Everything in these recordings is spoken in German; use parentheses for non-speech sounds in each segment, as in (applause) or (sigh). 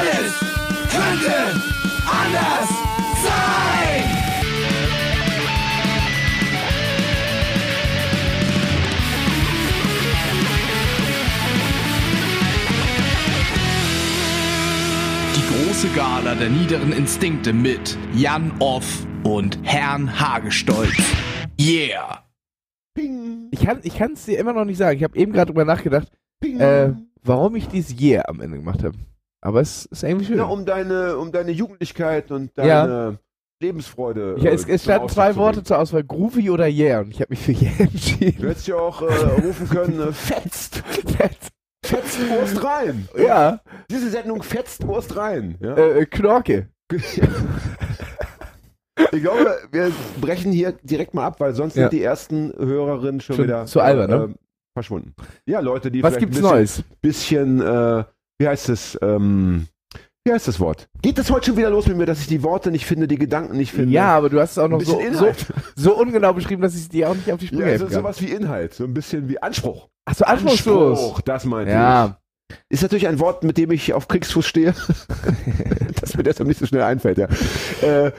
Alles könnte anders sein. Die große Gala der niederen Instinkte mit Jan Off und Herrn Hagestolz. Yeah! Ich kann ich es dir immer noch nicht sagen. Ich habe eben gerade drüber nachgedacht, äh, warum ich dieses Yeah am Ende gemacht habe. Aber es ist irgendwie schön. Ja, um deine, um deine Jugendlichkeit und deine Ja. Lebensfreude. ja, es, äh, es standen zwei Worte zur Auswahl, Groovy oder Yeah. Und ich habe mich für Yeah (laughs) Du entschieden. hättest ja auch äh, rufen können, äh, fetzt. Fetzt Wurst rein. ja, Diese Sendung fetzt Wurst rein. Ja? äh, Knorke. (laughs) Ich glaube, wir brechen hier direkt mal ab, weil sonst Ja. sind die ersten Hörerinnen schon, Schon wieder zu albern, ne? äh, verschwunden. Ja, Leute, die Was vielleicht gibt's ein Neues? bisschen, bisschen äh, wie heißt es, ähm, wie heißt das Wort? Geht das heute schon wieder los mit mir, dass ich die Worte nicht finde, die Gedanken nicht finde? Ja, aber du hast es auch noch so, so, so ungenau beschrieben, dass ich dir auch nicht auf die Sprünge Ja, helfen so, kann. sowas wie Inhalt, so ein bisschen wie Anspruch. Achso, anspruchslos. Anspruch, das meinte Ja, ich. Ist natürlich ein Wort, mit dem ich auf Kriegsfuß stehe. (laughs) das mir deshalb nicht so schnell einfällt, ja. Äh,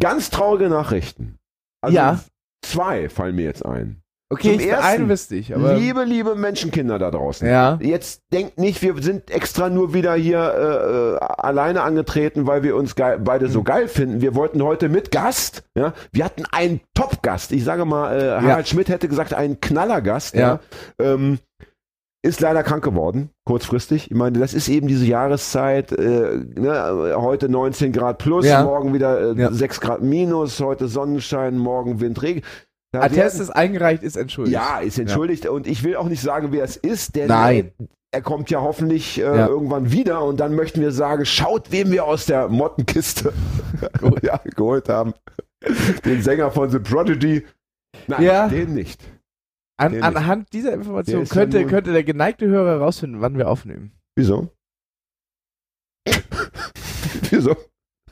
ganz traurige Nachrichten. Also Ja. Zwei fallen mir jetzt ein. Okay, Zum ich, ersten, eine wüsste ich, aber. liebe, liebe Menschenkinder da draußen. ja. Jetzt denkt nicht, wir sind extra nur wieder hier äh, äh, alleine angetreten, weil wir uns geil, beide so geil finden. Wir wollten heute mit Gast. Ja, wir hatten einen Top-Gast. Ich sage mal, äh, Harald Schmidt hätte gesagt, einen Knallergast. Ja. Ähm, ist leider krank geworden, kurzfristig. Ich meine, das ist eben diese Jahreszeit. Äh, ne, heute 19 Grad plus, Ja. morgen wieder äh, Ja. 6 Grad minus, heute Sonnenschein, morgen Windregen. Da Attest ist eingereicht, ist entschuldigt. ja, ist entschuldigt und ich will auch nicht sagen, wer es ist, denn Nein. er kommt ja hoffentlich äh, Ja. irgendwann wieder und dann möchten wir sagen, schaut, wem wir aus der Mottenkiste (laughs) (laughs) ja, geholt haben. Den Sänger von The Prodigy. Nein, Ja. den nicht. An, Nee, anhand dieser Der Information ja könnte, nun- könnte der geneigte Hörer herausfinden, wann wir aufnehmen. Wieso? (laughs) Wieso?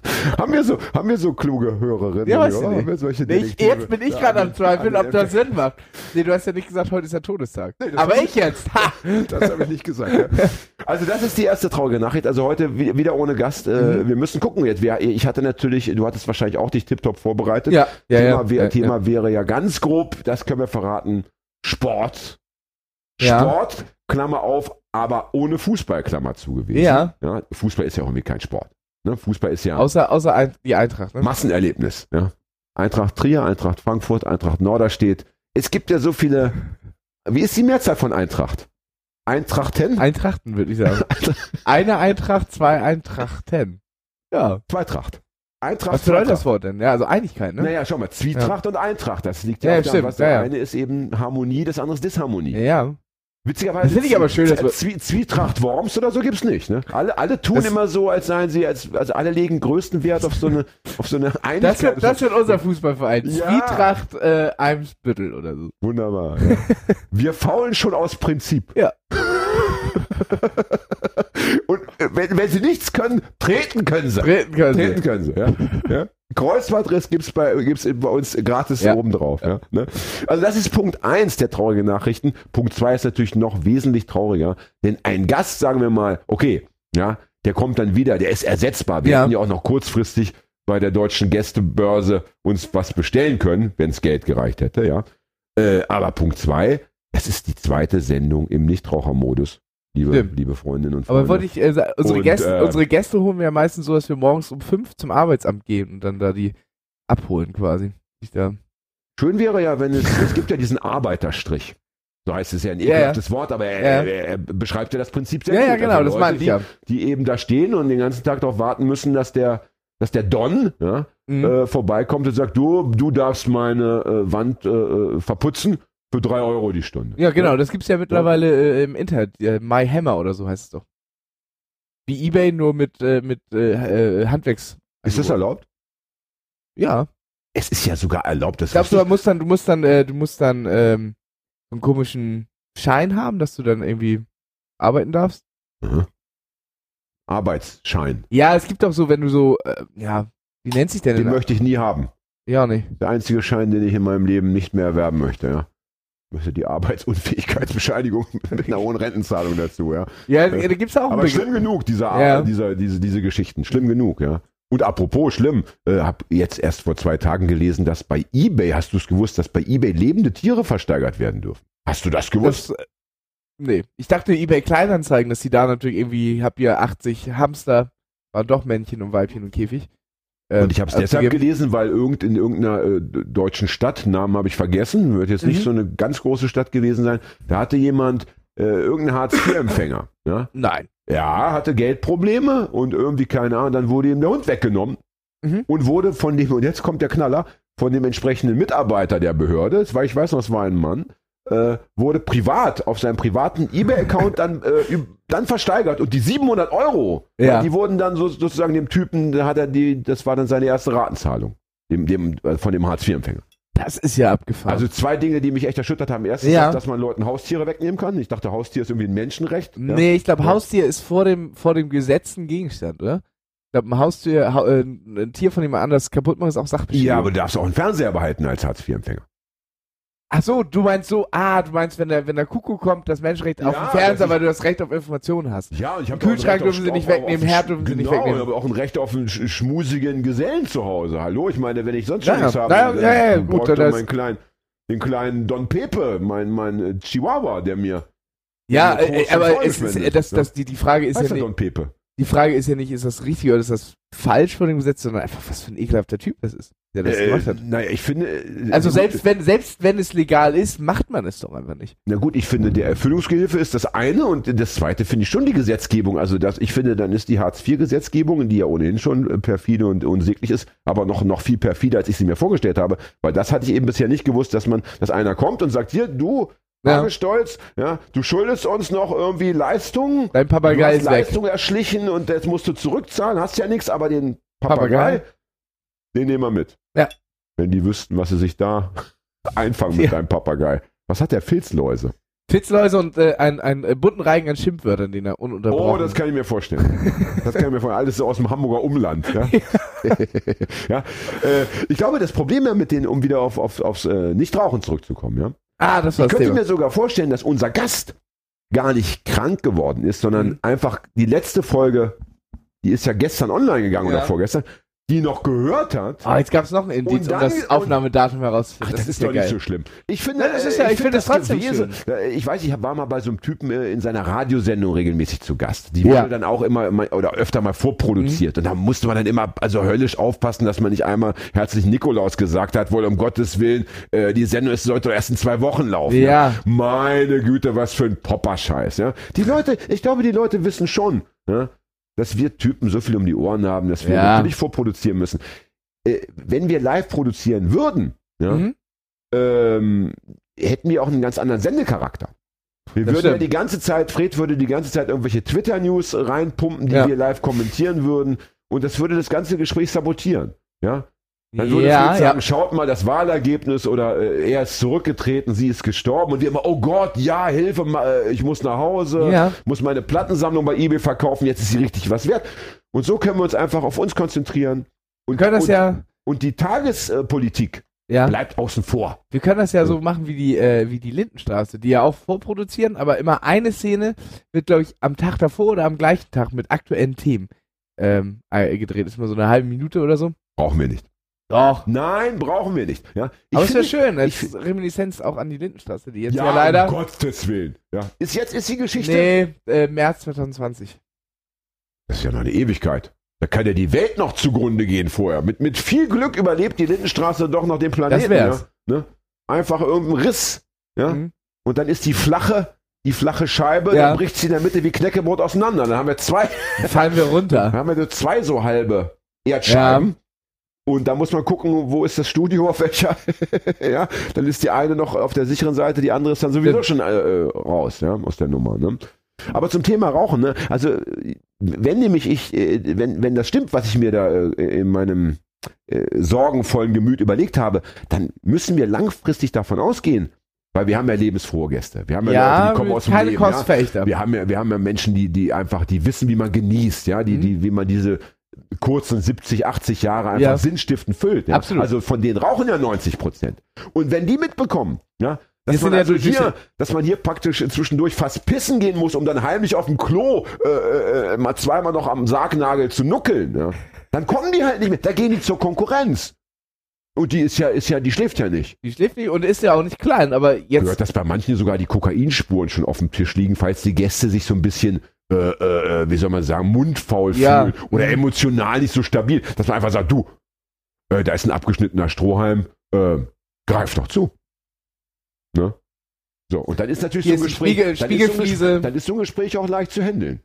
(laughs) Haben wir so, haben wir so kluge Hörerinnen? Ja, weiß oder? nicht. Haben wir solche Nee, ich, jetzt bin ich Ja, gerade am Zweifeln, ob das Sinn macht. Nee, du hast ja nicht gesagt, heute ist der Todestag. Nee, Aber ich jetzt. Ha! (laughs) Das habe ich nicht gesagt. Ja. (laughs) Also das ist die erste traurige Nachricht. Also heute wi- wieder ohne Gast. Äh, Mhm. Wir müssen gucken jetzt. Ich hatte natürlich, du hattest wahrscheinlich auch dich tiptop vorbereitet. Ja, ja, Thema, ja. wär, ja, Thema wäre ja ganz grob, das können wir verraten, Sport. Ja. Sport, Klammer auf, aber ohne Fußball, Klammer zu gewesen. Ja. ja. Fußball ist ja auch irgendwie kein Sport. Ne? Fußball ist ja Außer, außer ein, die Eintracht. Ne? Massenerlebnis. Ja. Eintracht Trier, Eintracht Frankfurt, Eintracht Norderstedt. Es gibt ja so viele. Wie ist die Mehrzahl von Eintracht? Eintrachten? Eintrachten, würde ich sagen. (laughs) Eine Eintracht, zwei Eintrachten. Ja. Zweitracht. Eintracht, Was bedeutet das. Wort denn? Ja, also Einigkeit, ne? Naja, schau mal, Zwietracht und Eintracht, das liegt ja, Ja, auf der stimmt, was ja, ja. eine ist eben Harmonie, das andere ist Disharmonie. Ja, ja. Witzigerweise. Das finde ich aber schön, dass Zwie Zwietracht Worms oder so gibt's nicht, ne? Alle, alle tun Das- immer so, als seien sie, als, also alle legen größten Wert auf so eine, auf so eine Einigkeit. Das wird, das wird unser Fußballverein. Ja. Zwietracht äh, Eimsbüttel oder so. Wunderbar. Ja. (laughs) Wir faulen schon aus Prinzip. Ja. (laughs) Und äh, wenn, wenn sie nichts können, treten können sie. Treten können Treten sie. können sie, ja. ja. Kreuzbandriss gibt's bei, gibt's bei uns gratis Ja. oben drauf. Ja. Ne? Also das ist Punkt eins der traurigen Nachrichten. Punkt zwei ist natürlich noch wesentlich trauriger, denn ein Gast, sagen wir mal, okay, ja, der kommt dann wieder, der ist ersetzbar. Wir Ja. hätten ja auch noch kurzfristig bei der deutschen Gästebörse uns was bestellen können, wenn es Geld gereicht hätte, ja. Äh, aber Punkt zwei, das ist die zweite Sendung im Nichtrauchermodus, liebe, Stimmt. liebe Freundinnen und Freunde. Aber wollte ich, äh, unsere, Und, Gäste, äh, unsere Gäste holen wir ja meistens so, dass wir morgens um fünf zum Arbeitsamt gehen und dann da die abholen quasi. Ich da. Schön wäre ja, wenn es, es gibt ja diesen Arbeiterstrich. So heißt es ja ein Ja, ja. ekelhaftes Wort, aber er, Ja. er, er beschreibt ja das Prinzip sehr Ja, gut. ja, genau, Also das meine ich die, ja. Die eben da stehen und den ganzen Tag darauf warten müssen, dass der, dass der Don Mhm. äh, vorbeikommt und sagt, du, du darfst meine äh, Wand äh, äh, verputzen für drei Euro die Stunde. Ja, genau, das gibt's ja mittlerweile äh, im Internet. Äh, My Hammer oder so heißt es doch. Wie Ebay, nur mit, äh, mit äh, äh, Handwerks. Ist das erlaubt? Ja. Es ist ja sogar erlaubt, das Ich glaube, du musst dann, du musst dann, äh, du musst dann ähm, einen komischen Schein haben, dass du dann irgendwie arbeiten darfst. Mhm. Arbeitsschein. Ja, es gibt auch so, wenn du so, äh, ja, wie nennt sich denn? Den möchte ich nie haben. Ja, nee. Der einzige Schein, den ich in meinem Leben nicht mehr erwerben möchte, ja. Die Arbeitsunfähigkeitsbescheinigung (laughs) mit einer hohen Rentenzahlung dazu, ja. Ja, da gibt's auch Aber schlimm genug, diese, Ja. diese, diese, diese Geschichten. Schlimm genug, ja. Und apropos schlimm, äh, habe jetzt erst vor zwei Tagen gelesen, dass bei eBay, hast du es gewusst, dass bei eBay lebende Tiere versteigert werden dürfen? Hast du das gewusst? Das, äh, nee, ich dachte eBay Kleinanzeigen, dass die da natürlich irgendwie, habt ihr 80 Hamster, waren doch Männchen und Weibchen und Käfig. Und ich habe es deshalb gelesen, weil irgend, in irgendeiner äh, deutschen Stadt, Namen habe ich vergessen, wird jetzt nicht Mhm. so eine ganz große Stadt gewesen sein, da hatte jemand äh, irgendeinen Hartz-IV-Empfänger. ja? (laughs) Nein. ja, hatte Geldprobleme und irgendwie keine Ahnung, dann wurde ihm der Hund weggenommen Mhm. und wurde von dem, und jetzt kommt der Knaller, von dem entsprechenden Mitarbeiter der Behörde, weil ich weiß noch, es war ein Mann, äh, wurde privat auf seinem privaten eBay-Account dann, äh, dann versteigert und die 700 Euro, Ja. die wurden dann so, sozusagen dem Typen, da hat er die, das war dann seine erste Ratenzahlung, dem, dem, äh, von dem Hartz-IV-Empfänger. Das ist ja abgefahren. Also zwei Dinge, die mich echt erschüttert haben. Erstens, Ja. dass man Leuten Haustiere wegnehmen kann. Ich dachte, Haustier ist irgendwie ein Menschenrecht. Ja. nee, ich glaube. Haustier ist vor dem, vor dem Gesetz ein Gegenstand, oder? Ich glaube, ein Haustier, hau, äh, ein Tier von jemand anders kaputt machen, ist auch Sachbeschädigung. Ja, aber du darfst auch einen Fernseher behalten als Hartz-IV-Empfänger. Ach so, du meinst so, ah, du meinst, wenn der, wenn der Kuckuck kommt, das Menschenrecht auf Ja, den Fernseher, ist- weil du das Recht auf Informationen hast. Ja, ich habe Kühlschrank dürfen sie nicht wegnehmen, Herd dürfen sie nicht genau, wegnehmen. aber auch ein Recht auf einen sch- schmusigen Gesellen zu Hause. Hallo, ich meine, wenn ich sonst Ja, nichts habe, dann ja, ja, gut, ich das- meinen kleinen, den kleinen Don Pepe, mein, mein äh, Chihuahua, der mir, Ja, äh, aber ist, spendet, das, ne? das, die, die Frage ist heißt ja nicht, Don Pepe? die Frage ist ja nicht, ist das richtig oder ist das falsch vor dem Gesetz, sondern einfach, was für ein ekelhafter Typ das ist, der das Äh, gemacht hat. naja, ich finde. äh, Also selbst wenn, selbst wenn es legal ist, macht man es doch einfach nicht. Na gut, ich finde, der Erfüllungsgehilfe ist das eine und das zweite finde ich schon die Gesetzgebung. Also das, ich finde, dann ist die Hartz-IV-Gesetzgebung, die ja ohnehin schon äh, perfide und unsäglich ist, aber noch, noch viel perfider, als ich sie mir vorgestellt habe, weil das hatte ich eben bisher nicht gewusst, dass man, dass einer kommt und sagt, hier, du, Ja. Stolz, ja, du schuldest uns noch irgendwie Leistungen. Dein Papagei ist weg. Leistung erschlichen und jetzt musst du zurückzahlen, hast ja nichts, aber den Papagei, Papagei. den nehmen wir mit. Ja. Wenn die wüssten, was sie sich da (laughs) einfangen mit Ja. deinem Papagei. Was hat der Filzläuse? Fitzläuse und äh, ein, ein äh, bunten Reigen an Schimpfwörtern, den er ununterbrochen. Oh, das kann ich mir vorstellen. Das kann ich mir vorstellen. Alles so aus dem Hamburger Umland. Ja? ja? (laughs) Äh, ich glaube, das Problem ja mit denen, um wieder auf, auf, aufs äh, Nichtrauchen zurückzukommen, ja. ah, das war Ich könnte Thema. mir sogar vorstellen, dass unser Gast gar nicht krank geworden ist, sondern Mhm. einfach die letzte Folge, die ist ja gestern online gegangen Ja. oder vorgestern, die noch gehört hat. Ah, jetzt gab es noch ein Indiz, um das Aufnahmedatum herauszufinden. Ach, das, ist doch ja nicht so schlimm. Ich finde, Ja, das ist äh, ja- ich finde das trotzdem gewesen. Äh, Ich weiß, ich war mal bei so einem Typen äh, in seiner Radiosendung regelmäßig zu Gast. Die Ja. wurde dann auch immer, immer oder öfter mal vorproduziert. Und da musste man dann immer also höllisch aufpassen, dass man nicht einmal herzlich Nikolaus gesagt hat, wohl um Gottes Willen, äh, die Sendung ist, sollte erst in zwei Wochen laufen. Ja. Meine Güte, was für ein Popper-Scheiß. Ja? Die Leute, ich glaube, die Leute wissen schon, ja, dass wir Typen so viel um die Ohren haben, dass wir Ja. natürlich vorproduzieren müssen. Äh, wenn wir live produzieren würden, ja, Mhm. ähm, hätten wir auch einen ganz anderen Sendecharakter. Wir Das würden ja stimmt. die ganze Zeit, Fred würde die ganze Zeit irgendwelche Twitter-News reinpumpen, die Ja. wir live kommentieren würden. Und das würde das ganze Gespräch sabotieren. Ja? Dann würde Ja, ja. sagen, schaut mal das Wahlergebnis oder äh, er ist zurückgetreten, sie ist gestorben und wir immer, oh Gott, ja, Hilfe, äh, ich muss nach Hause, Ja. muss meine Plattensammlung bei eBay verkaufen, jetzt ist sie richtig was wert. Und so können wir uns einfach auf uns konzentrieren. Und, können das und, ja, und die Tagespolitik ja. bleibt außen vor. Wir können das ja so machen wie die, äh, wie die Lindenstraße, die ja auch vorproduzieren, aber immer eine Szene wird, glaube ich, am Tag davor oder am gleichen Tag mit aktuellen Themen ähm, äh, gedreht. Ist mal so eine halbe Minute oder so. Brauchen wir nicht. Doch. Nein, brauchen wir nicht. Ja, ich aber es wäre finde- schön, als ich- Reminiszenz auch an die Lindenstraße, die jetzt ja, ja, leider. um Gottes Willen. Ja. Ist jetzt ist die Geschichte. nee, äh, März 2020. Das ist ja noch eine Ewigkeit. Da kann ja die Welt noch zugrunde gehen vorher. Mit, mit viel Glück überlebt die Lindenstraße doch noch den Planeten. Das wär's. Ja, ne? Einfach irgendein Riss. Ja? Mhm. Und dann ist die flache, die flache Scheibe, Ja. dann bricht sie in der Mitte wie Knäckebrot auseinander. Dann haben wir zwei, Dann fallen wir runter. (laughs) dann haben wir so zwei so halbe Erdscheiben. Und da muss man gucken, wo ist das Studio, auf welcher. (laughs) ja, dann ist die eine noch auf der sicheren Seite, die andere ist dann sowieso schon äh, raus, ja, aus der Nummer. Ne? Aber zum Thema Rauchen, ne? Also wenn nämlich ich, äh, wenn, wenn das stimmt, was ich mir da äh, in meinem äh, sorgenvollen Gemüt überlegt habe, dann müssen wir langfristig davon ausgehen, weil wir haben ja lebensfrohe Gäste. Wir haben ja, Ja, Leute, die kommen aus dem keine Leben. Ja? Wir haben ja, wir haben ja Menschen, die, die einfach, die wissen, wie man genießt, ja, die, Mhm. die, wie man diese kurzen 70, 80 Jahre einfach Ja. sinnstiftend füllt. Ja? Absolut. Also von denen rauchen ja 90 Prozent. Und wenn die mitbekommen, ja, Dass Das man, also hier, dass man hier praktisch zwischendurch fast pissen gehen muss, um dann heimlich auf dem Klo äh, äh, mal zweimal noch am Sargnagel zu nuckeln. Ja. Dann kommen die halt nicht mehr. Da gehen die zur Konkurrenz. Und die ist ja, ist ja, die schläft ja nicht. Die schläft nicht und ist ja auch nicht klein, aber jetzt. Gehört, dass bei manchen sogar die Kokainspuren schon auf dem Tisch liegen, falls die Gäste sich so ein bisschen, äh, äh, wie soll man sagen, mundfaul Ja. fühlen oder emotional nicht so stabil, dass man einfach sagt, du, äh, da ist ein abgeschnittener Strohhalm, äh, greif doch zu. Ne? So, und dann ist natürlich Hier so ein Gespräch, Spiegel- dann, ist so ein dann ist so ein Gespräch auch leicht zu handeln.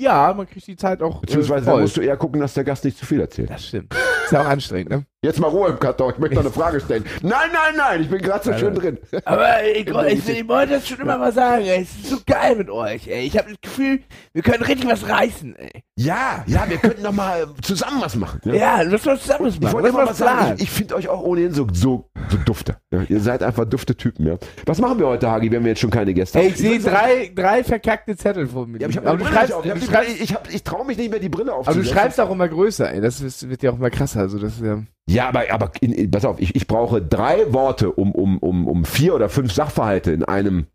Ja, man kriegt die Zeit auch. Beziehungsweise äh, da musst du eher gucken, dass der Gast nicht zu viel erzählt. Das stimmt. Ist ja auch anstrengend, ne? Jetzt mal Ruhe im Karton, ich möchte noch eine Frage stellen. Nein, nein, nein, ich bin gerade so schön drin. Aber ich, ich, ich wollte das schon immer mal sagen, ey. Es ist so geil mit euch, ey. Ich habe das Gefühl, wir können richtig was reißen, ey. Ja, ja, wir könnten noch mal zusammen was machen. Ja. Ja, lass uns zusammen was Ich machen. wollte Lass immer mal sagen, ich, ich finde euch auch ohnehin so, so, so dufte. Ja, ihr seid einfach dufte Typen, ja. Was machen wir heute, Hagi, wenn wir jetzt schon keine Gäste Ey, haben? ich sehe drei, drei verkackte Zettel vor mir. Ja, aber ich aber du schreibst, auf. Ich, ich, hab- ich traue mich nicht mehr, die Brille aber du aufzusetzen. schreibst auch immer größer, ey. Das wird ja auch immer krasser. Also das ist ja. Ja, aber, aber in, in, pass auf, ich, ich brauche drei Worte, um, um, um, um vier oder fünf Sachverhalte in einem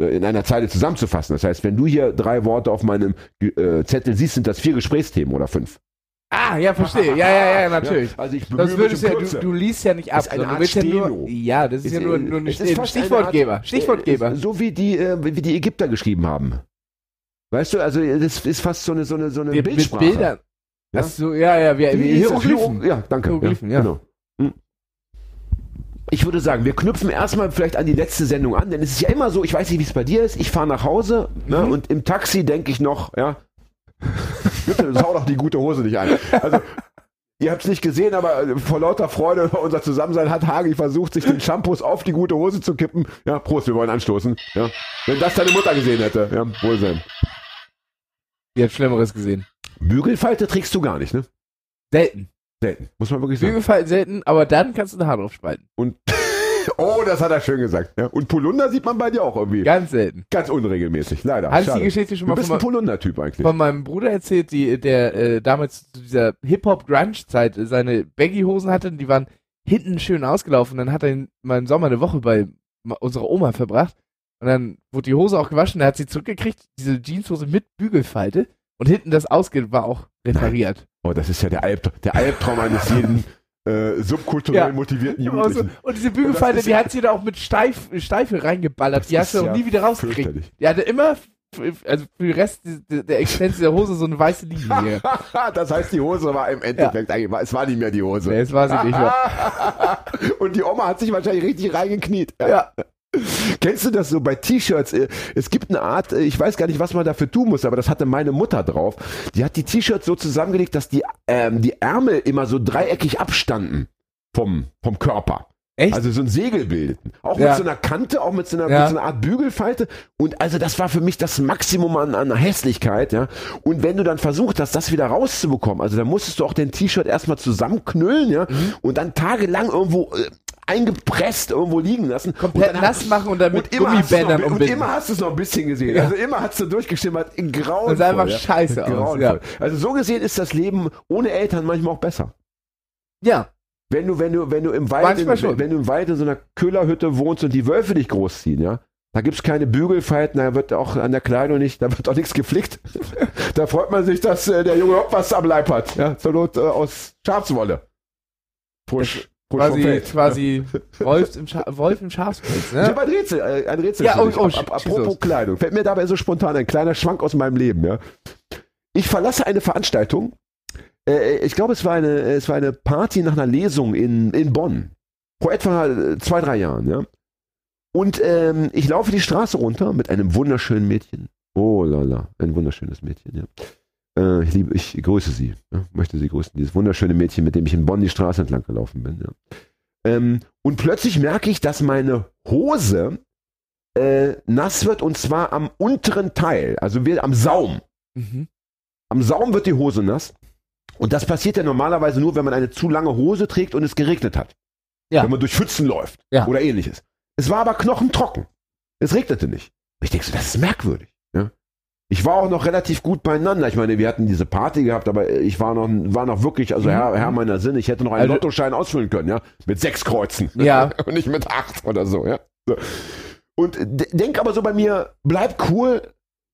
äh, in einer Zeile zusammenzufassen. Das heißt, wenn du hier drei Worte auf meinem äh, Zettel siehst, sind das vier Gesprächsthemen oder fünf. Ah, ja, verstehe. Ja, ja, ja, (laughs) natürlich. Ja, also ich bemühe Das mich würdest ja, du, du liest ja nicht ab, Ist eine sondern Art du ja nur. Ja, das ist, ja nur, nur ein es ist fast eine Stichwortgeber. Art- Stichwortgeber. äh, So wie die, äh, wie die Ägypter geschrieben haben. Weißt du, also das ist fast so eine, so eine, so eine Mit, mit Bildsprache. Bildern. Ja? So, ja, ja, wie, wie? Hieroglyphen. Ja, danke. Hieroglyphen, ja. Genau. Hm. Ich würde sagen, wir knüpfen erstmal vielleicht an die letzte Sendung an, denn es ist ja immer so, ich weiß nicht, wie es bei dir ist, ich fahre nach Hause ne, Mhm. und im Taxi denke ich noch, ja, (laughs) bitte sau doch die gute Hose nicht ein. Also, ihr habt es nicht gesehen, aber äh, vor lauter Freude über (laughs) unser Zusammensein hat Hagi versucht, sich den Shampoos auf die gute Hose zu kippen. Ja, Prost, wir wollen anstoßen. Ja. Wenn das deine Mutter gesehen hätte, ja, Wohlsein. Die hat Schlimmeres gesehen. Bügelfalte trägst du gar nicht, ne? Selten. Selten, muss man wirklich sagen. Bügelfalten selten, aber dann kannst du ein Haar drauf spalten. Und (laughs) oh, das hat er schön gesagt. Ja. Und Polunder sieht man bei dir auch irgendwie. Ganz selten. Ganz unregelmäßig, leider. Hast du die. Geschichte schon Du mal bist von, ein meinem- Polunder-Typ eigentlich. von meinem Bruder erzählt, die, der äh, damals zu dieser Hip-Hop-Grunge-Zeit seine Baggy-Hosen hatte, die waren hinten schön ausgelaufen. Dann hat er in- mal im Sommer eine Woche bei unserer Oma verbracht. Und dann wurde die Hose auch gewaschen, er hat sie zurückgekriegt, diese Jeanshose mit Bügelfalte. Und hinten das Ausge war auch repariert. (laughs) Oh, das ist ja der, Alb der Albtraum eines jeden äh, subkulturell Ja. motivierten Also, Jugendlichen. und diese Bügelfalte, die ja- hat sie da auch mit Steif, Steife reingeballert. Die hast du auch ja nie wieder rausgekriegt. Die hatte immer, also für den Rest der, Existenz der Hose so eine weiße Linie hier. (laughs) das heißt, die Hose war im Endeffekt eigentlich, es war nicht mehr die Hose. Nee, das war sie nicht mehr. (laughs) Und die Oma hat sich wahrscheinlich richtig reingekniet. Ja. Kennst du das so bei T-Shirts? Äh, Es gibt eine Art, äh, ich weiß gar nicht, was man dafür tun muss, aber das hatte meine Mutter drauf. Die hat die T-Shirts so zusammengelegt, dass die, ähm, die Ärmel immer so dreieckig abstanden vom, vom Körper. Echt? Also so ein Segel bildeten. Auch Ja. mit so einer Kante, auch mit so einer, Ja. mit so einer Art Bügelfalte. Und also das war für mich das Maximum an, an Hässlichkeit, ja. Und wenn du dann versucht hast, das wieder rauszubekommen, also dann musstest du auch den T-Shirt erstmal zusammenknüllen, ja, Mhm. und dann tagelang irgendwo äh, eingepresst irgendwo liegen lassen. Komplett nass machen und dann mit Gummibändern noch, und umbinden. immer hast du es noch ein bisschen gesehen. Ja. Also immer hast du durchgeschimmert in grauenvoll. Das sah einfach ja. scheiße aus, ja. Also so gesehen ist das Leben ohne Eltern manchmal auch besser. Ja. Wenn du, wenn du, wenn du im Wald, in, wenn du im Wald in so einer Köhlerhütte wohnst und die Wölfe dich großziehen, ja, da gibt's keine Bügelfalten, da wird auch an der Kleidung nicht, da wird auch nichts geflickt. (laughs) da freut man sich, dass äh, der Junge auch was am Leib hat, ja, zur Not äh, aus Schafswolle. Frisch, Quasi, Feld. quasi (laughs) Wolf im, Scha Wolf im Schafspelz, Ich ne? habe ein Rätsel, äh, ein Rätsel Ja, für oh, dich. oh, apropos los. Kleidung. Fällt mir dabei so spontan ein kleiner Schwank aus meinem Leben, ja. Ich verlasse eine Veranstaltung. Äh, ich glaube, es war eine, es war eine Party nach einer Lesung in, in Bonn. Vor etwa äh, zwei, drei Jahren, ja. Und ähm, ich laufe die Straße runter mit einem wunderschönen Mädchen. Oh lala, ein wunderschönes Mädchen, ja. Äh, ich liebe, ich grüße sie, ja, möchte sie grüßen. Dieses wunderschöne Mädchen, mit dem ich in Bonn die Straße entlang gelaufen bin, ja. Ähm, und plötzlich merke ich, dass meine Hose äh, nass wird und zwar am unteren Teil, also wir, am Saum. Mhm. Am Saum wird die Hose nass. Und das passiert ja normalerweise nur, wenn man eine zu lange Hose trägt und es geregnet hat. Ja. Wenn man durch Pfützen läuft oder ähnliches. Es war aber knochentrocken. Es regnete nicht. Und ich denke so, das ist merkwürdig. Ich war auch noch relativ gut beieinander. Ich meine, wir hatten diese Party gehabt, aber ich war noch, war noch wirklich, also Mhm. Herr, Herr meiner Sinne, ich hätte noch einen Also- Lottoschein ausfüllen können, ja. Mit sechs Kreuzen. (laughs) Ja. und nicht mit acht oder so, ja. Und de- denk aber so bei mir, bleib cool,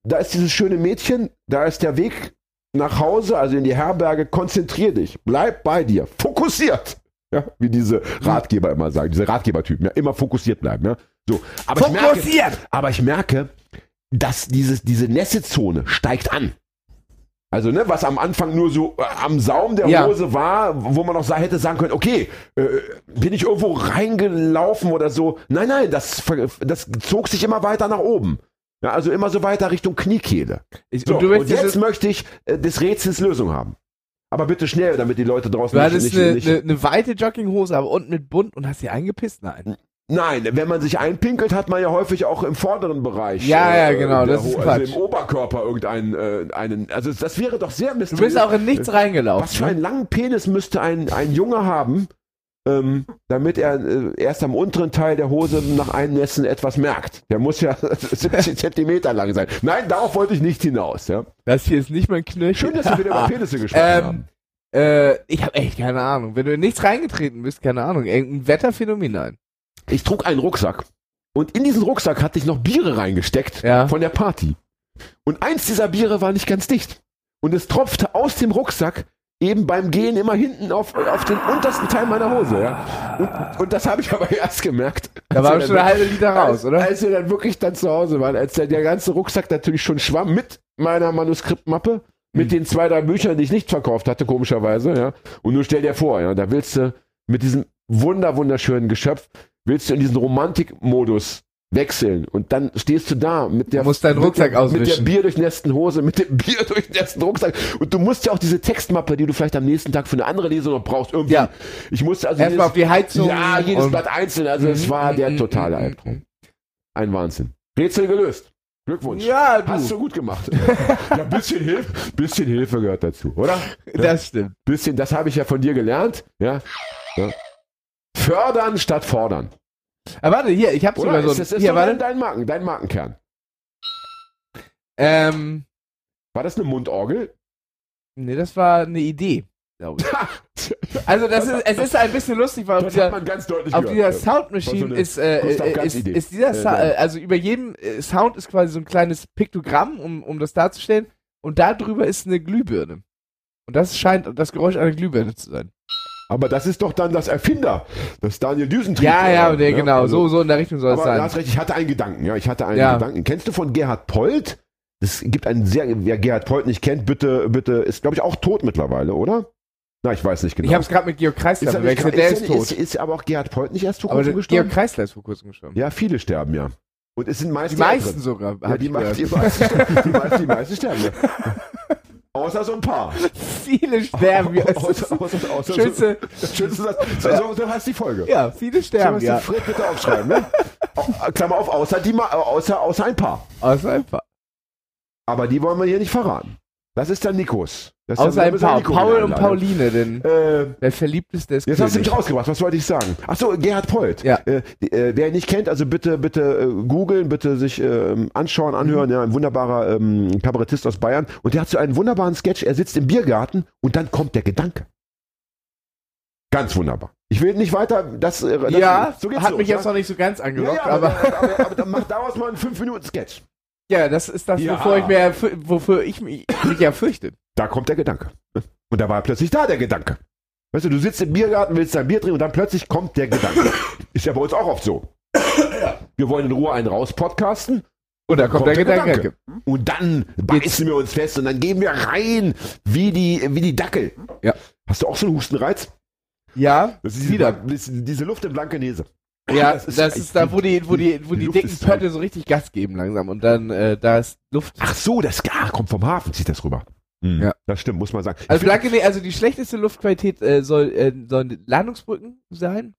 da ist dieses schöne Mädchen, da ist der Weg nach Hause, also in die Herberge, konzentrier dich, bleib bei dir, fokussiert. Ja, wie diese Ratgeber immer sagen, diese Ratgebertypen, ja, immer fokussiert bleiben. Ja. So, aber ich merke, Fokussiert! aber ich merke, dass dieses, diese Nässezone steigt an. Also, ne, was am Anfang nur so äh, am Saum der Ja. Hose war, wo man noch sa hätte sagen können, okay, äh, bin ich irgendwo reingelaufen oder so. Nein, nein, das, das zog sich immer weiter nach oben. Ja, also immer so weiter Richtung Kniekehle. Ich, So, und du und jetzt möchte ich äh, des Rätsels Lösung haben. Aber bitte schnell, damit die Leute draußen Du hattest nicht, eine, nicht, eine, eine weite Jogginghose, aber unten mit bunt und hast sie eingepisst? Nein. Nein, wenn man sich einpinkelt, hat man ja häufig auch im vorderen Bereich. Ja, ja, äh, genau, der das ist also Quatsch. im Oberkörper irgendeinen, äh, einen, also das wäre doch sehr Du mysteriös. bist auch in nichts reingelaufen. Was für ne? einen langen Penis müsste ein, ein Junge haben, ähm, damit er äh, erst am unteren Teil der Hose nach Einnässen etwas merkt? Der muss ja (laughs) 70 Zentimeter lang sein. Nein, darauf wollte ich nicht hinaus. Ja. Das hier ist nicht mein Knöchel. Schön, dass wir wieder über (laughs) Penisse gesprochen haben. ähm, äh, ich habe echt keine Ahnung. Wenn du in nichts reingetreten bist, keine Ahnung. Irgendein Wetterphänomen, nein. Ich trug einen Rucksack. Und in diesen Rucksack hatte ich noch Biere reingesteckt Ja. von der Party. Und eins dieser Biere war nicht ganz dicht. Und es tropfte aus dem Rucksack eben beim Gehen immer hinten auf, auf den untersten Teil meiner Hose. Ja. Und, und das habe ich (laughs) aber erst gemerkt. Da war schon eine halbe Liter raus, als, oder? Als wir dann wirklich dann zu Hause waren, als der, der ganze Rucksack natürlich schon schwamm mit meiner Manuskriptmappe, mit Hm. den zwei, drei Büchern, die ich nicht verkauft hatte, komischerweise, ja. Und nun stell dir vor, ja, da willst du mit diesem wunder, wunderschönen Geschöpf, willst du in diesen Romantikmodus wechseln und dann stehst du da mit der mit der, mit der auswischen. bierdurchnässten Hose, mit dem (laughs) Bier durchnässten Rucksack und du musst ja auch diese Textmappe, die du vielleicht am nächsten Tag für eine andere Lesung noch brauchst, irgendwie. Ja. Ich musste also Erstmal auf die Heizung. ja, jedes Blatt einzeln, also es Mhm, war der mhm, totale Albtraum. Ein Wahnsinn. Rätsel gelöst. Glückwunsch. Ja, du. Hast du gut gemacht. ja, bisschen Hilfe, bisschen Hilfe gehört dazu, oder? Das stimmt. Bisschen, das habe ich ja von dir gelernt, ja. ja. Fördern statt fordern. Aber warte, hier, ich hab's Oder? sogar so. ist, das ist hier, warte. dein Marken, dein Markenkern. Ähm, War das eine Mundorgel? nee, das war eine Idee. (laughs) Also das ist, es ist ein bisschen lustig, weil auf dieser, auf dieser. Sound so Machine eine ist, äh, äh, ist, ist dieser Äh, äh, also über jedem äh, Sound ist quasi so ein kleines Piktogramm, um, um das darzustellen, und da drüber ist eine Glühbirne. Und das scheint das Geräusch einer Glühbirne zu sein. Aber das ist doch dann das Erfinder, das Daniel Düsentrieb. Ja, ja, oder? der, genau, Also- so, so in der Richtung soll es Aber du sein. hast recht, ich hatte einen Gedanken, ja, ich hatte einen Ja. Gedanken. Kennst du von Gerhard Polt? Es gibt einen sehr, wer Gerhard Polt nicht kennt, bitte, bitte, ist glaube ich auch tot mittlerweile, oder? Na, ich weiß nicht genau. Ich habe es gerade mit Georg Kreisler er verwechselt, der ist ist, tot. ist, ist aber auch Gerhard Polt nicht erst vor kurzem gestorben? Georg Kreisler ist vor kurzem gestorben. ja, viele sterben ja. Und es sind meist Die die meisten sogar, Ja, die, ich mei- gehört. die, meisten, die, meisten, die meisten sterben ja. (laughs) Außer so ein paar. (laughs) Viele sterben. außer, außer, außer, so, schönste Satz. So, so, so heißt die Folge. ja, viele So sterben, musst ja. Fred bitte aufschreiben, ne? (laughs) Au- Klammer auf, außer, die, ma- außer, außer ein paar. Außer ein paar. Aber die wollen wir hier nicht verraten. Das ist dann Nikos. Das ist Außer ein paar. Paul und. Pauline, denn Äh, der Verliebteste ist jetzt hast du mich König. rausgebracht. Was wollte ich sagen? Ach so, Gerhard Polt. Ja. Äh, äh, wer ihn nicht kennt, also bitte, bitte äh, googeln, bitte sich ähm, anschauen, anhören. Ja, ein wunderbarer ähm, Kabarettist aus Bayern. Und der hat so einen wunderbaren Sketch. Er sitzt im Biergarten und dann kommt der Gedanke. Ganz wunderbar. Ich will nicht weiter. Das, äh, das Ja, so hat los, mich ja? jetzt noch nicht so ganz angelockt, ja, aber, aber, aber, aber, dann mach daraus mal einen 5-Minuten-Sketch. Ja, das ist das, Ja. wovor ich mir, wofür ich mich, mich ja fürchte. Da kommt der Gedanke. Und da war plötzlich da der Gedanke. Weißt du, du sitzt im Biergarten, willst dein Bier trinken und dann plötzlich kommt der Gedanke. Ist ja bei uns auch oft so. Wir wollen in Ruhe einen raus podcasten Und da kommt, kommt der, der Gedanke. und dann beißen wir uns fest und dann gehen wir rein wie die, wie die Dackel. Ja. Hast du auch so einen Hustenreiz? Ja, Das ist diese, wieder. diese Luft in Blankenese. Ja, Das (laughs) das ist- ist, da, wo die, wo die, wo die die, dicken ist Pötte so richtig Gas geben langsam und dann, äh, da ist Luft. Ach so, das ah, kommt vom Hafen, zieht das rüber. Hm, Ja. Das stimmt, muss man sagen. Also, nee, also die schlechteste Luftqualität äh, soll, äh, sollen Landungsbrücken sein,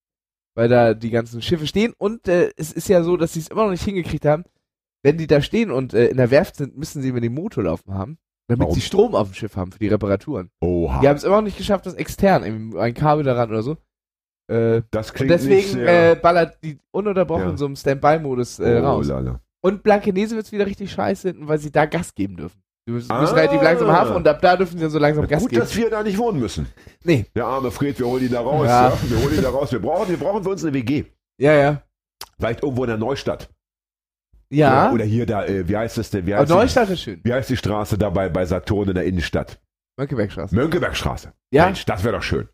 weil da die ganzen Schiffe stehen. Und äh, es ist ja so, dass sie es immer noch nicht hingekriegt haben. Wenn die da stehen und äh, in der Werft sind, müssen sie immer den Motor laufen haben, damit Warum? sie Strom auf dem Schiff haben für die Reparaturen. Oha, Die haben es immer noch nicht geschafft, das extern, ein Kabel daran oder so. Äh, das und klingt nicht deswegen sehr... äh, ballert die ununterbrochen Ja. in so einem Standby-Modus äh, oh, raus. lala. Und Blankenese wird es wieder richtig scheiße hinten, weil sie da Gas geben dürfen. Die müssen, Ah. müssen relativ langsam haben und ab da dürfen sie dann so langsam Gas Gut, geben. dass wir da nicht wohnen müssen. Nee. Der arme Fred, wir holen ihn da raus. Ja. Ja. Wir holen ihn da raus. Wir brauchen, wir brauchen für uns eine WG. Ja, ja. Vielleicht irgendwo in der Neustadt. Ja. Oder, hier da, äh, wie heißt es denn? Wie Aber heißt, die, Neustadt ist schön. wie heißt die Straße dabei bei Saturn in der Innenstadt? Mönckebergstraße. Mönckebergstraße. Ja. Mensch, das wäre doch schön.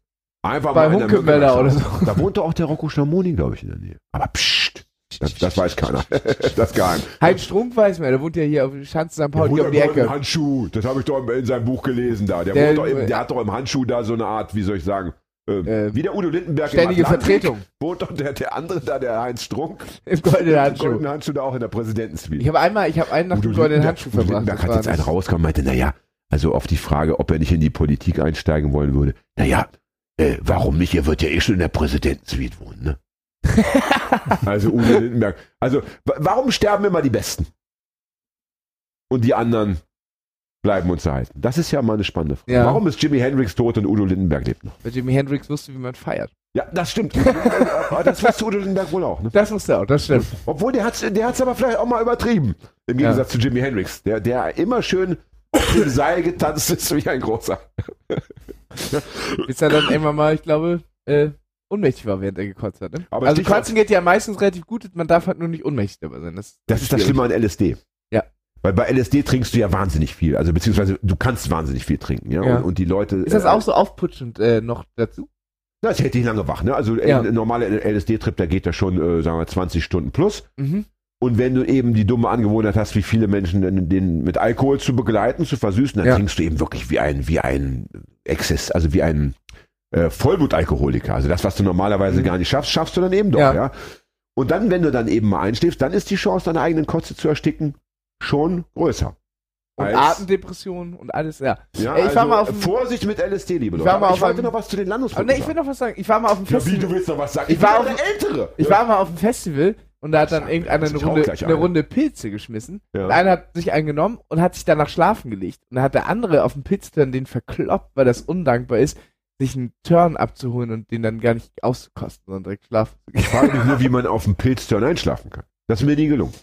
Einfach Bei Hunkemeller oder Mönckebergstraße. Da wohnte auch der Rocco Schamoni, glaube ich, in der Nähe. Aber psst, das, das weiß keiner. (laughs) das ist geheim. Heinz Strunk weiß man, der wohnt ja hier auf Schanze St. Pauli um die im Ecke. Handschuh. Das habe ich doch in seinem Buch gelesen da. Der, Der- im, der hat doch im Handschuh da so eine Art, wie soll ich sagen, äh, Äh, wie der Udo Lindenberg Ständige im Atlantik, Vertretung Wohnt doch der, der andere da, der Heinz Strunk. im goldenen Im Handschuh. goldenen Handschuh da auch in der Präsidentensuite. Ich habe einmal, ich habe einen nach Udo dem goldenen Handschuh Udo verbracht. Lindenberg hat jetzt einen rausgekommen und meinte, naja, also auf die Frage, ob er nicht in die Politik einsteigen wollen würde. Naja, äh, warum nicht? Er wird ja eh schon in der Präsidentensuite wohnen, ne? (laughs) also Udo Lindenberg. Also, wa- warum sterben immer die Besten? Und die anderen bleiben uns erhalten? Das ist ja mal eine spannende Frage. Ja. Warum ist Jimi Hendrix tot und Udo Lindenberg lebt noch? Weil Jimi Hendrix wusste, wie man feiert. Ja, das stimmt. (laughs) das wusste Udo Lindenberg wohl auch, ne? Das wusste er auch, das stimmt. Obwohl, der hat's, der hat's aber vielleicht auch mal übertrieben. Im Ja. Gegensatz zu Jimi Hendrix, der, der immer schön auf dem Seil getanzt ist wie ein großer. Bis er dann irgendwann mal, ich glaube, äh, ohnmächtig war, während er gekotzt hat. Ne? Aber also Kotzen geht ja meistens relativ gut, man darf halt nur nicht ohnmächtig dabei sein. Das, Das ist das schwierig. Schlimme an LSD. Ja. Weil bei LSD trinkst du ja wahnsinnig viel. Also beziehungsweise du kannst wahnsinnig viel trinken, ja. Ja. Und, und die Leute. Ist das äh, auch so aufputschend äh, noch dazu? Das hält dich lange wach, ne? Also Ja. ein normaler LSD-Trip, der geht ja schon, äh, sagen wir, 20 Stunden plus. Mhm. Und wenn du eben die dumme Angewohnheit hast, wie viele Menschen den, mit Alkohol zu begleiten, zu versüßen, dann Ja. trinkst du eben wirklich wie ein, wie ein Exzess, also wie ein äh, Vollblutalkoholiker. Also das, was du normalerweise Mhm. gar nicht schaffst, schaffst du dann eben doch, ja. Ja. Und dann, wenn du dann eben mal einschläfst, dann ist die Chance, deine eigenen Kotze zu ersticken, schon größer. Und Als- Atemdepression und alles, ja. Ja, Ey, ich war also, mal auf Vorsicht mit LSD, liebe Ich Leute. war mal Aber auf ich wollte einem- noch was zu den Aber Landesflügen ne, ich will noch was sagen. Ich war mal auf dem Ja, wie, Festival. du willst noch was sagen? Ich war bin auf- Ältere. Ich war mal auf dem Festival und da hat dann irgendeiner lass eine Runde, eine ein. Runde Pilze geschmissen. Ja. Und einer hat sich einen genommen und hat sich danach schlafen gelegt. Und dann hat der andere auf dem Pilz dann den verkloppt, weil das undankbar ist, sich einen Turn abzuholen und den dann gar nicht auszukosten, sondern direkt schlafen zu gehen. Ich frage mich nur, wie man auf dem Pilzturn einschlafen kann. Das ist mir nie gelungen.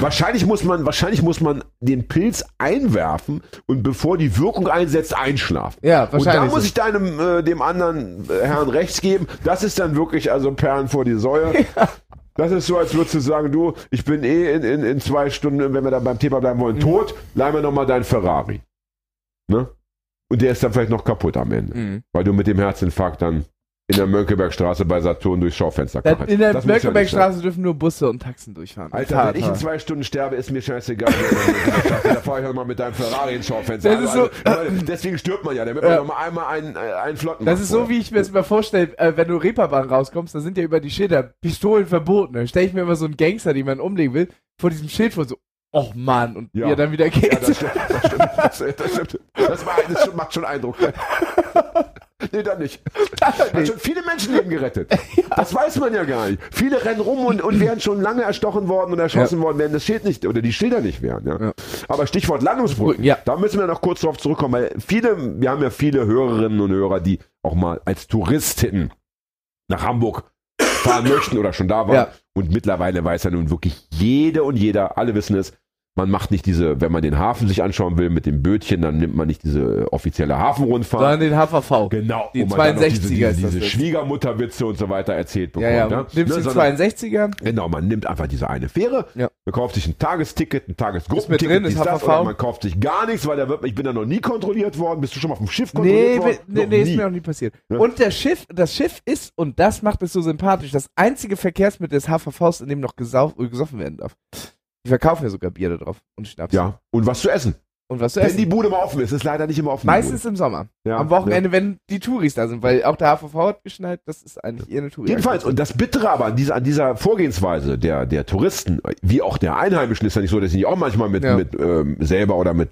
Wahrscheinlich muss man, wahrscheinlich muss man den Pilz einwerfen und bevor die Wirkung einsetzt, einschlafen. Ja, Und da wahrscheinlich. muss ich deinem, äh, dem anderen äh, Herrn rechts geben. Das ist dann wirklich also Perlen vor die Säue. (laughs) Das ist so, als würdest du sagen, du, ich bin eh in, in, in zwei Stunden, wenn wir da beim Thema bleiben wollen, Mhm. tot, leih mir nochmal deinen Ferrari. Ne? Und der ist dann vielleicht noch kaputt am Ende. Mhm. Weil du mit dem Herzinfarkt dann in der Mönckebergstraße bei Saturn durchs Schaufenster knallst. in der Das ja. Mönckebergstraße dürfen nur Busse und Taxen durchfahren. Alter, Fahrrad wenn ich in zwei Stunden sterbe, ist mir scheißegal. da fahre ich halt mal mit deinem Ferrari ins Schaufenster. Das ist so- also, deswegen stirbt man ja, damit man noch mal einmal einen, äh, einen Flotten Das ist so, wie ich mir das mal vorstelle, äh, wenn du Reeperbahn rauskommst, da sind ja über die Schilder Pistolen verboten. Dann stelle ich mir immer so einen Gangster, den man umlegen will, vor diesem Schild vor so, oh Mann, und Ja. wie er dann wieder geht. Ja, das stimmt. Das, stimmt, das, stimmt. das macht schon Eindruck. Nee, dann nicht. Hat schon viele Menschenleben gerettet. (laughs) Das weiß man ja gar nicht. Viele rennen rum und, und wären schon lange erstochen worden und erschossen worden, wenn das Schild nicht oder die Schilder nicht wären. Ja. Ja. Aber Stichwort Landungsbrücken, Ja. da müssen wir noch kurz drauf zurückkommen, weil viele, wir haben ja viele Hörerinnen und Hörer, die auch mal als Touristen nach Hamburg fahren möchten oder schon da waren. Ja. Und mittlerweile weiß ja nun wirklich jede und jeder, alle wissen es, man macht nicht diese, wenn man den Hafen sich anschauen will mit dem Bötchen, dann nimmt man nicht diese offizielle Hafenrundfahrt. Sondern den HVV. Genau, Die wo man dann noch 62er diese, diese, ist das diese. Schwiegermutterwitze und so weiter erzählt bekommt. Ja, ja. ja. Nimmst Ne, den sondern- 62er, Genau, man nimmt einfach diese eine Fähre, Ja. man kauft sich ein Tagesticket, ein Ist mit Tagesgruppenticket, drin, ist das, HVV. man kauft sich gar nichts, weil da wird, ich bin da noch nie kontrolliert worden. Bist du schon mal auf dem Schiff Nee, kontrolliert worden? nee, Noch nee, ist nie. mir noch nie passiert. Ja. Und der Schiff, das Schiff ist, und das macht es so sympathisch, das einzige Verkehrsmittel des HVVs, in dem noch gesoffen werden darf. Die verkaufen ja sogar Bier da drauf und Schnaps. Ja, und was zu essen. Und was zu Wenn essen. die Bude mal offen ist, ist leider nicht immer offen. Meistens im Sommer. Ja, Am Wochenende, wenn die Touris da sind, weil auch der HVV hat geschneit, das ist eigentlich eher eine Touri. Jedenfalls, und das Bittere aber an dieser, an dieser Vorgehensweise der, der Touristen, wie auch der Einheimischen, ist ja nicht so, dass ich nicht auch manchmal mit, Ja. mit ähm, selber oder mit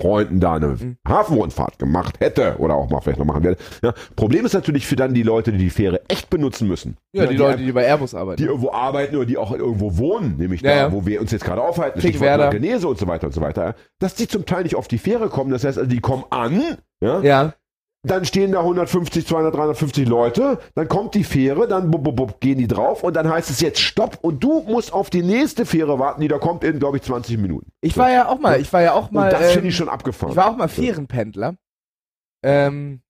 Freunden da eine Mhm. Hafenrundfahrt gemacht hätte oder auch mal vielleicht noch machen werde. Ja, Problem ist natürlich für dann die Leute, die die Fähre echt benutzen müssen. Ja, die Leute, die bei Airbus arbeiten. die irgendwo arbeiten oder die auch irgendwo wohnen, nämlich Ja, da, ja. wo wir uns jetzt gerade aufhalten, Finkenwerder. Genese und so weiter und so weiter, dass die zum Teil nicht auf die Fähre kommen. Das heißt, also die kommen an, ja, ja, dann stehen da 150, 200, 350 Leute, dann kommt die Fähre, dann bub, bub, bub, gehen die drauf und dann heißt es jetzt Stopp und du musst auf die nächste Fähre warten, die da kommt in, glaube ich, 20 Minuten. ich war ja auch mal, ich war ja auch Und mal, das ähm, finde ich schon abgefahren. ich war auch mal Fährenpendler. Ähm,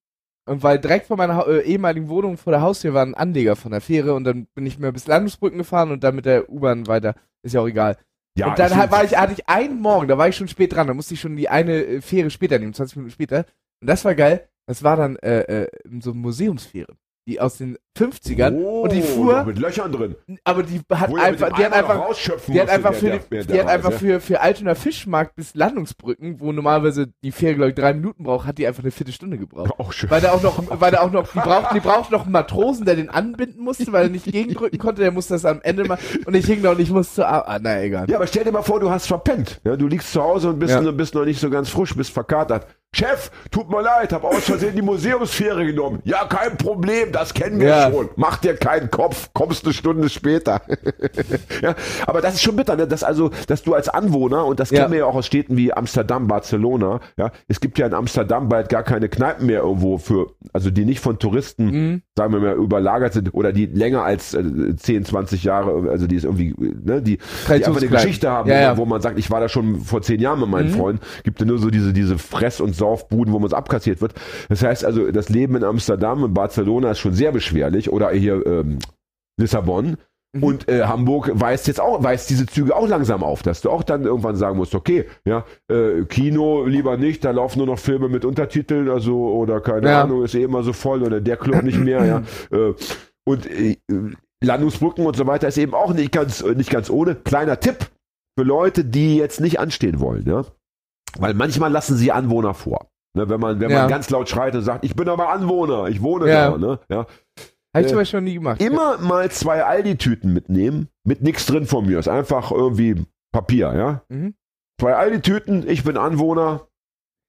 Und weil direkt vor meiner äh, ehemaligen Wohnung vor der Haustür war ein Anleger von der Fähre und dann bin ich mir bis Landungsbrücken gefahren und dann mit der U-Bahn weiter. Ist ja auch egal. Ja, und dann halt war ich, hatte ich einen Morgen, da war ich schon spät dran, da musste ich schon die eine äh, Fähre später nehmen, 20 Minuten später. Und das war geil. Das war dann äh, äh, so eine Museumsfähre, die aus den 50ern Oh, und die fuhr, noch mit Löchern drin. aber die hat Wo einfach, die hat noch einfach, die hat einfach für, der- die, der- die der hat einfach für, für Altona Fischmarkt bis Landungsbrücken, wo normalerweise die Fähre, glaube ich, drei Minuten braucht, hat die einfach eine Viertelstunde gebraucht. Auch schön. Weil da auch noch, weil da auch noch, die braucht, die braucht noch einen Matrosen, der den anbinden musste, weil er nicht gegendrücken konnte, der musste das am Ende mal, und ich hing da und ich musste, ah, na egal. Ja, aber stell dir mal vor, du hast verpennt. Ja, du liegst zu Hause und bist, Ja. noch- bist noch nicht so ganz frisch, bist verkatert. Chef, tut mir leid, hab aus Versehen die Museumsfähre genommen. Ja, kein Problem, das kennen wir Ja. schon. Mach dir keinen Kopf, kommst eine Stunde später. (laughs) ja, aber das ist schon bitter, ne? dass also, dass du als Anwohner, und das Ja. kennen wir ja auch aus Städten wie Amsterdam, Barcelona, ja, es gibt ja in Amsterdam bald gar keine Kneipen mehr irgendwo für, also die nicht von Touristen Mhm. sagen wir mal, überlagert sind oder die länger als äh, 10, 20 Jahre, also die ist irgendwie, ne, die, die einfach eine. Geschichte haben, Ja, wo, ja. Man, wo man sagt, ich war da schon vor zehn Jahren mit meinen Mhm. Freunden, gibt ja nur so diese, diese Fress- und Saufbuden, wo man es abkassiert wird. Das heißt also, das Leben in Amsterdam und Barcelona ist schon sehr beschwerlich oder hier ähm, Lissabon. Mhm. Und äh, Hamburg weist jetzt auch, weist diese Züge auch langsam auf, dass du auch dann irgendwann sagen musst, okay, ja, äh, Kino lieber nicht, da laufen nur noch Filme mit Untertiteln, also oder keine Ja. Ahnung, ist eh immer so voll oder der Club nicht mehr, ja. (clears throat) Äh, und äh, Landungsbrücken und so weiter ist eben auch nicht ganz, nicht ganz ohne. Kleiner Tipp für Leute, die jetzt nicht anstehen wollen, ja. Weil manchmal lassen sie Anwohner vor. Ne, wenn man, wenn Ja. man ganz laut schreit und sagt, ich bin aber Anwohner, ich wohne Ja. da, ne? Ja. Hab ich Äh, zum Beispiel noch nie gemacht. Immer mal zwei Aldi-Tüten mitnehmen, mit nichts drin von mir. Ist einfach irgendwie Papier, ja. Mhm. Zwei Aldi-Tüten, ich bin Anwohner,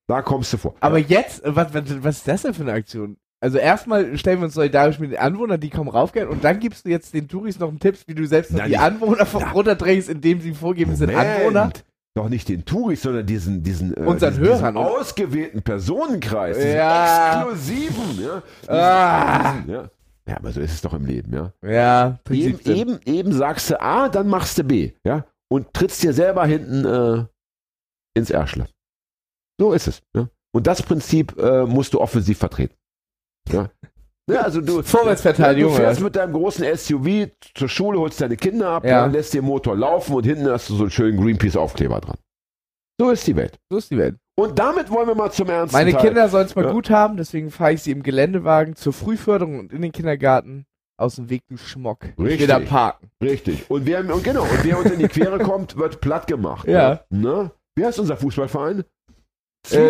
da kommst du vor. Aber ja. jetzt, was, was, was ist das denn für eine Aktion? Also erstmal stellen wir uns solidarisch mit den Anwohnern, die kommen raufgehen und dann gibst du jetzt den Touris noch einen Tipp, wie du selbst Na, die nicht- Anwohner Na. runterdrehst, indem sie vorgeben, sie sind Moment. Anwohner. Doch nicht den Touris, sondern diesen, diesen, äh, Unseren diesen, Hörern, diesen ausgewählten Personenkreis, diesen Ja. exklusiven, ja. Diesen, Ah. diesen, ja. Ja, aber so ist es doch im Leben, ja. Ja, Eben, 17. eben, eben sagst du A, dann machst du B, ja. Und trittst dir selber hinten äh, ins Ärschle. So ist es. Ja? Und das Prinzip äh, musst du offensiv vertreten. Ja. Ja, also du, Vorwärtsverteidigung, Du fährst mit deinem großen SUV zur Schule, holst deine Kinder ab, Ja. ja. lässt den Motor laufen und hinten hast du so einen schönen Greenpeace-Aufkleber dran. So ist die Welt. So ist die Welt. Und damit wollen wir mal zum ernsten Meine Teil. Kinder sollen es mal Ja. gut haben, deswegen fahre ich sie im Geländewagen zur Frühförderung und in den Kindergarten. Aus dem Weg, du Schmock. Richtig. da parken. Richtig. Und wer, und genau, und wer uns in die Quere (laughs) kommt, wird platt gemacht. Ja. Ne? Wie heißt unser Fußballverein? Äh,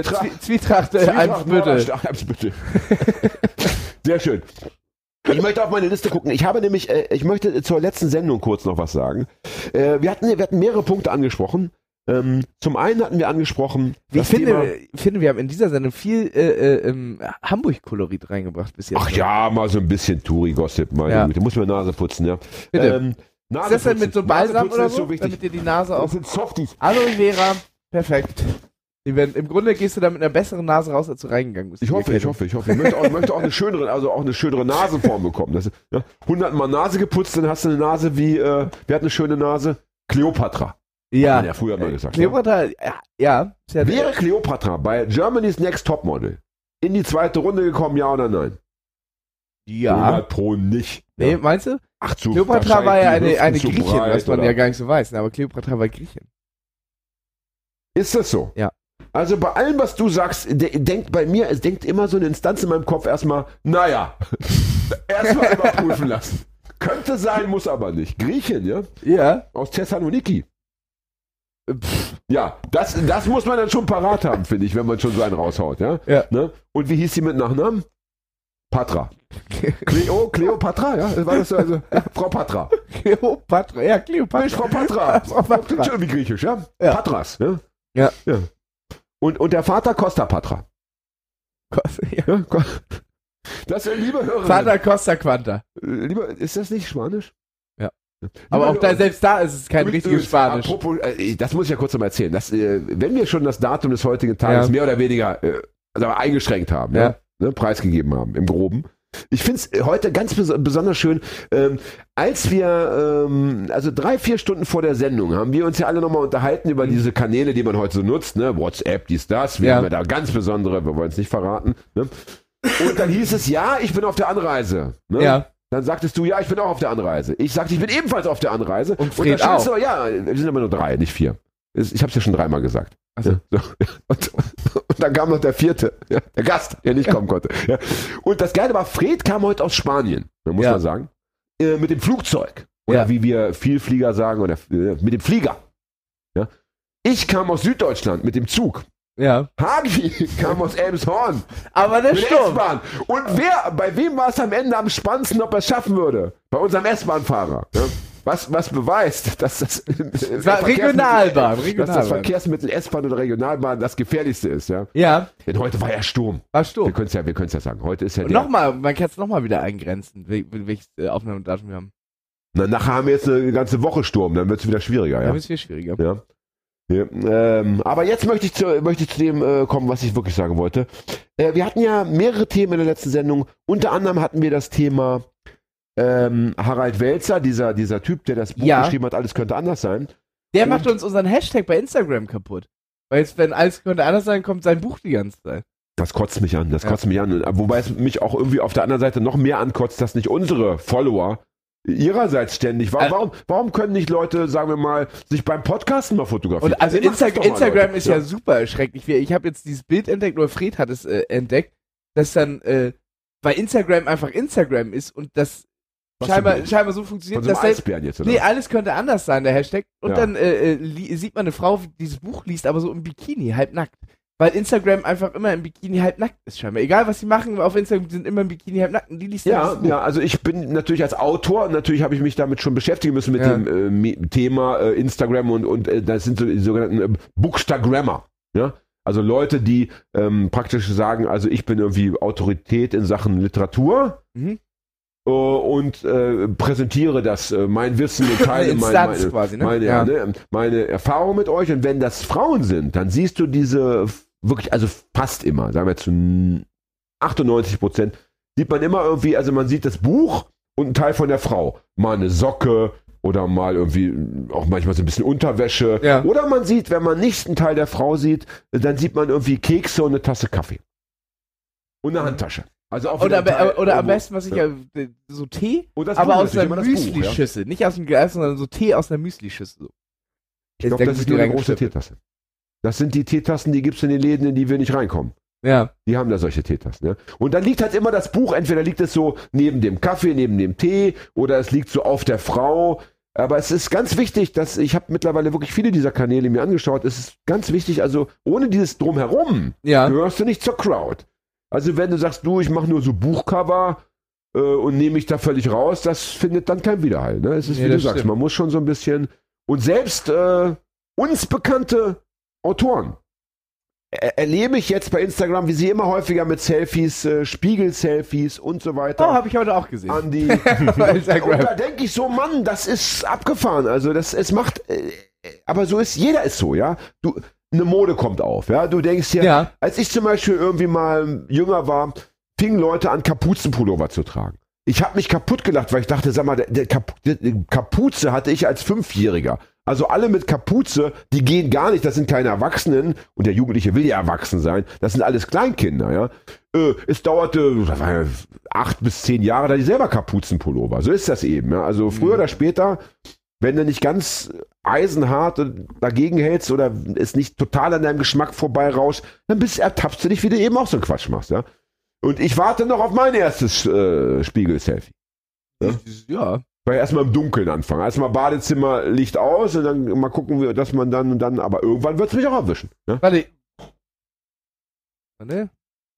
Zwietracht- Zwie- Zwietracht, äh, Zwietracht Eimsbüttel. (laughs) Sehr schön. Ich möchte auf meine Liste gucken. Ich habe nämlich, äh, ich möchte zur letzten Sendung kurz noch was sagen. Äh, wir, hatten, wir hatten mehrere Punkte angesprochen. Ähm, zum einen hatten wir angesprochen, Ich das finde, ich finde, wir haben in dieser Sendung viel äh, äh, ähm, Hamburg-Kolorit reingebracht bis jetzt. ach ja, mal so ein bisschen Touri-Gossip, meine Ja. Güte. Muss mir Nase putzen, ja. Bitte. Ähm, Ist das denn mit so Balsam oder so? so wichtig. damit dir die Nase Das auch... sind Softies. Aloe Vera, perfekt. Werden, Im Grunde gehst du da mit einer besseren Nase raus, als du reingegangen bist. Ich hoffe, ich hoffe, ich hoffe. Ich möchte auch, möchte auch eine schönere, also auch eine schönere Nasenform bekommen. Das, ja, 100 Mal Nase geputzt, dann hast du eine Nase wie, äh, wer hat eine schöne Nase? Kleopatra. Ja. Hat ja früher mal gesagt. Kleopatra, ja, ja. Ja Wäre Kleopatra bei Germany's Next Topmodel in die zweite Runde gekommen, ja oder nein? ja. 100 pro nicht. Nee, Ja. meinst du? Ach, zu, Kleopatra war ja eine, eine Griechin, was man oder? ja gar nicht so weiß. ne, Aber Kleopatra war Griechin. Ist das so? Ja. Also bei allem, was du sagst, de denkt bei mir, es denkt immer so eine Instanz in meinem Kopf erstmal, naja, (laughs) erstmal überprüfen lassen. Könnte sein, muss aber nicht. Griechin, ja? Ja. Aus Thessaloniki. Pff, Ja, das, das muss man dann schon parat haben, finde ich, wenn man schon so einen raushaut, ja? Ja. Ne? Und wie hieß sie mit Nachnamen? Patra. Cleo, Cleopatra, ja? War das so, also, Frau Patra. Kleopatra, ja, Kleopatra. Mensch, Frau Patra. (laughs) Frau Patra. Klingt schon wie griechisch, ja? Ja. Patras, ja? Ja. ja. Und, und der Vater Costa Patra. Ja. Ja? Das liebe Hörer. Vater Costa Quanta. Lieber, ist das nicht Spanisch? Ja. Lieber Aber auch da, selbst da ist es kein Übrigens, richtiges Spanisch. Apropos, äh, das muss ich ja kurz noch mal erzählen. Das, äh, wenn wir schon das Datum des heutigen Tages Ja. mehr oder weniger äh, also eingeschränkt haben, Ja. ja. Ne, preisgegeben haben, im Groben. Ich finde es heute ganz bes besonders schön, ähm, als wir, ähm, also drei, vier Stunden vor der Sendung, haben wir uns ja alle nochmal unterhalten über diese Kanäle, die man heute so nutzt, ne? WhatsApp, dies, das. Wir Mhm. Ja. haben ja da ganz besondere, wir wollen es nicht verraten. Ne? Und dann hieß es, ja, ich bin auf der Anreise. Ne? Ja. Dann sagtest du, ja, ich bin auch auf der Anreise. Ich sagte, ich bin ebenfalls auf der Anreise. Und Fred dann stand auch. Aber, ja, wir sind aber nur drei, nicht vier. Ich habe es ja schon dreimal gesagt. Also, Ja, so. (laughs) und, und dann kam noch der vierte, ja, der Gast, der nicht kommen konnte. Ja. Und das Geile war, Fred kam heute aus Spanien, muss Ja. man sagen, äh, mit dem Flugzeug. Oder Ja. wie wir Vielflieger sagen, oder äh, mit dem Flieger. Ja. Ich kam aus Süddeutschland mit dem Zug. ja. Hagi kam aus Elmshorn Aber der Sturm. S-Bahn. Und wer, bei wem war es am Ende am spannendsten, ob er es schaffen würde? Bei unserem S-Bahn-Fahrer. Was, was beweist, (laughs) dass das, Es war Regionalbahn, dass das. Verkehrsmittel S-Bahn oder Regionalbahn das gefährlichste ist, ja. Ja, Denn heute war ja Sturm. war Wir Sturm. können es ja, wir ja sagen. Heute ist ja Und der. nochmal, man kann es nochmal wieder eingrenzen, wel- wel- welches äh, Aufnahmedatum wir haben. Na, nachher haben wir jetzt eine ganze Woche Sturm, dann wird es wieder schwieriger, Ja. ja. ist viel schwieriger. ja. ja ähm, aber jetzt möchte ich zu, möchte ich zu dem äh, kommen, was ich wirklich sagen wollte. Äh, wir hatten ja mehrere Themen in der letzten Sendung. Unter anderem hatten wir das Thema ähm, Harald Welzer, dieser, dieser Typ, der das Buch Ja. geschrieben hat, alles könnte anders sein. Der Und- macht uns unseren Hashtag bei Instagram kaputt. Weil jetzt, wenn alles könnte anders sein, kommt sein Buch die ganze Zeit. Das kotzt mich an, das Ja. kotzt mich an. Wobei es mich auch irgendwie auf der anderen Seite noch mehr ankotzt, dass nicht unsere Follower ihrerseits ständig, warum, warum, warum können nicht Leute, sagen wir mal, sich beim Podcasten mal fotografieren? Und also Insta mal, Instagram Leute. ist ja, super erschrecklich. Ich habe jetzt dieses Bild entdeckt, oder Fred hat es äh, entdeckt, dass dann, äh, weil Instagram einfach Instagram ist und das scheinbar, scheinbar so Von funktioniert, so einem dass Eisbären jetzt, oder? nee, alles könnte anders sein, der Hashtag. Und Ja. dann äh, äh, sieht man eine Frau, die dieses Buch liest, aber so im Bikini, halb nackt. Weil Instagram einfach immer im Bikini halb nackt ist, scheinbar. Egal, was sie machen, auf Instagram sind immer im Bikini halb nackt und die liest Ja, ja, also ich bin natürlich als Autor, natürlich habe ich mich damit schon beschäftigen müssen mit Ja. dem äh, Thema äh, Instagram und, und äh, das sind so die sogenannten äh, Bookstagrammer. Ja? Also Leute, die ähm, praktisch sagen, also ich bin irgendwie Autorität in Sachen Literatur Mhm. Äh, und äh, präsentiere das, äh, mein Wissen (laughs) und teile Eine mein, Instanz meine, quasi, ne? meine, Ja. ne, meine Erfahrung mit euch. Und wenn das Frauen sind, dann siehst du diese wirklich, also fast immer, sagen wir zu 98 Prozent, sieht man immer irgendwie, also man sieht das Buch und einen Teil von der Frau. Mal eine Socke oder mal irgendwie auch manchmal so ein bisschen Unterwäsche. Ja. Oder man sieht, wenn man nicht einen Teil der Frau sieht, dann sieht man irgendwie Kekse und eine Tasse Kaffee. Und eine Handtasche. Also auch Oder, Teil oder am besten, was ich Ja. so Tee, das aber aus einer Buch, ja. Müslischüssel. Nicht aus dem Glas, sondern so Tee aus einer Müslischüssel. So. Ich glaube, das ist nur eine große Teetasse. Das sind die Teetassen, die gibt's in den Läden, in die wir nicht reinkommen. Ja. Die haben da solche Teetassen. Ja? Und dann liegt halt immer das Buch, entweder liegt es so neben dem Kaffee, neben dem Tee oder es liegt so auf der Frau. Aber es ist ganz wichtig, dass ich habe mittlerweile wirklich viele dieser Kanäle mir angeschaut. Es ist ganz wichtig, also ohne dieses Drumherum Ja. gehörst du nicht zur Crowd. Also wenn du sagst, du, ich mache nur so Buchcover äh, und nehme mich da völlig raus, das findet dann kein Widerhall. Ne? Es ist, Nee, wie du das sagst, stimmt. man muss schon so ein bisschen und selbst äh, uns bekannte Autoren er erlebe ich jetzt bei Instagram, wie sie immer häufiger mit Selfies, äh, Spiegel-Selfies und so Oh, weiter habe ich heute auch gesehen. an die. (laughs) Bei und Instagram. da denke ich so, Mann, das ist abgefahren. Also das, es macht, äh, aber so ist, jeder ist so, ja. Du, eine Mode kommt auf, ja. Du denkst hier, Ja. als ich zum Beispiel irgendwie mal jünger war, fingen Leute an, Kapuzenpullover zu tragen. Ich habe mich kaputt gelacht, weil ich dachte, sag mal, der, Kap der Kapuze hatte ich als Fünfjähriger. Also alle mit Kapuze, die gehen gar nicht, das sind keine Erwachsenen und der Jugendliche will ja erwachsen sein, das sind alles Kleinkinder, ja. Äh, es dauerte ja acht bis zehn Jahre, da die selber Kapuzenpullover. So ist das eben, ja. Also früher oder später, wenn du nicht ganz eisenhart dagegen hältst oder es nicht total an deinem Geschmack vorbeirauscht, dann bist, ertappst du dich, wie du eben auch so einen Quatsch machst, ja. Und ich warte noch auf mein erstes äh, Spiegel-Selfie. Ja. Weil erstmal im Dunkeln anfangen. Erstmal Badezimmer Licht aus und dann mal gucken, wir, dass man dann und dann, aber irgendwann wird es mich auch erwischen. Ne? Warte. Warte.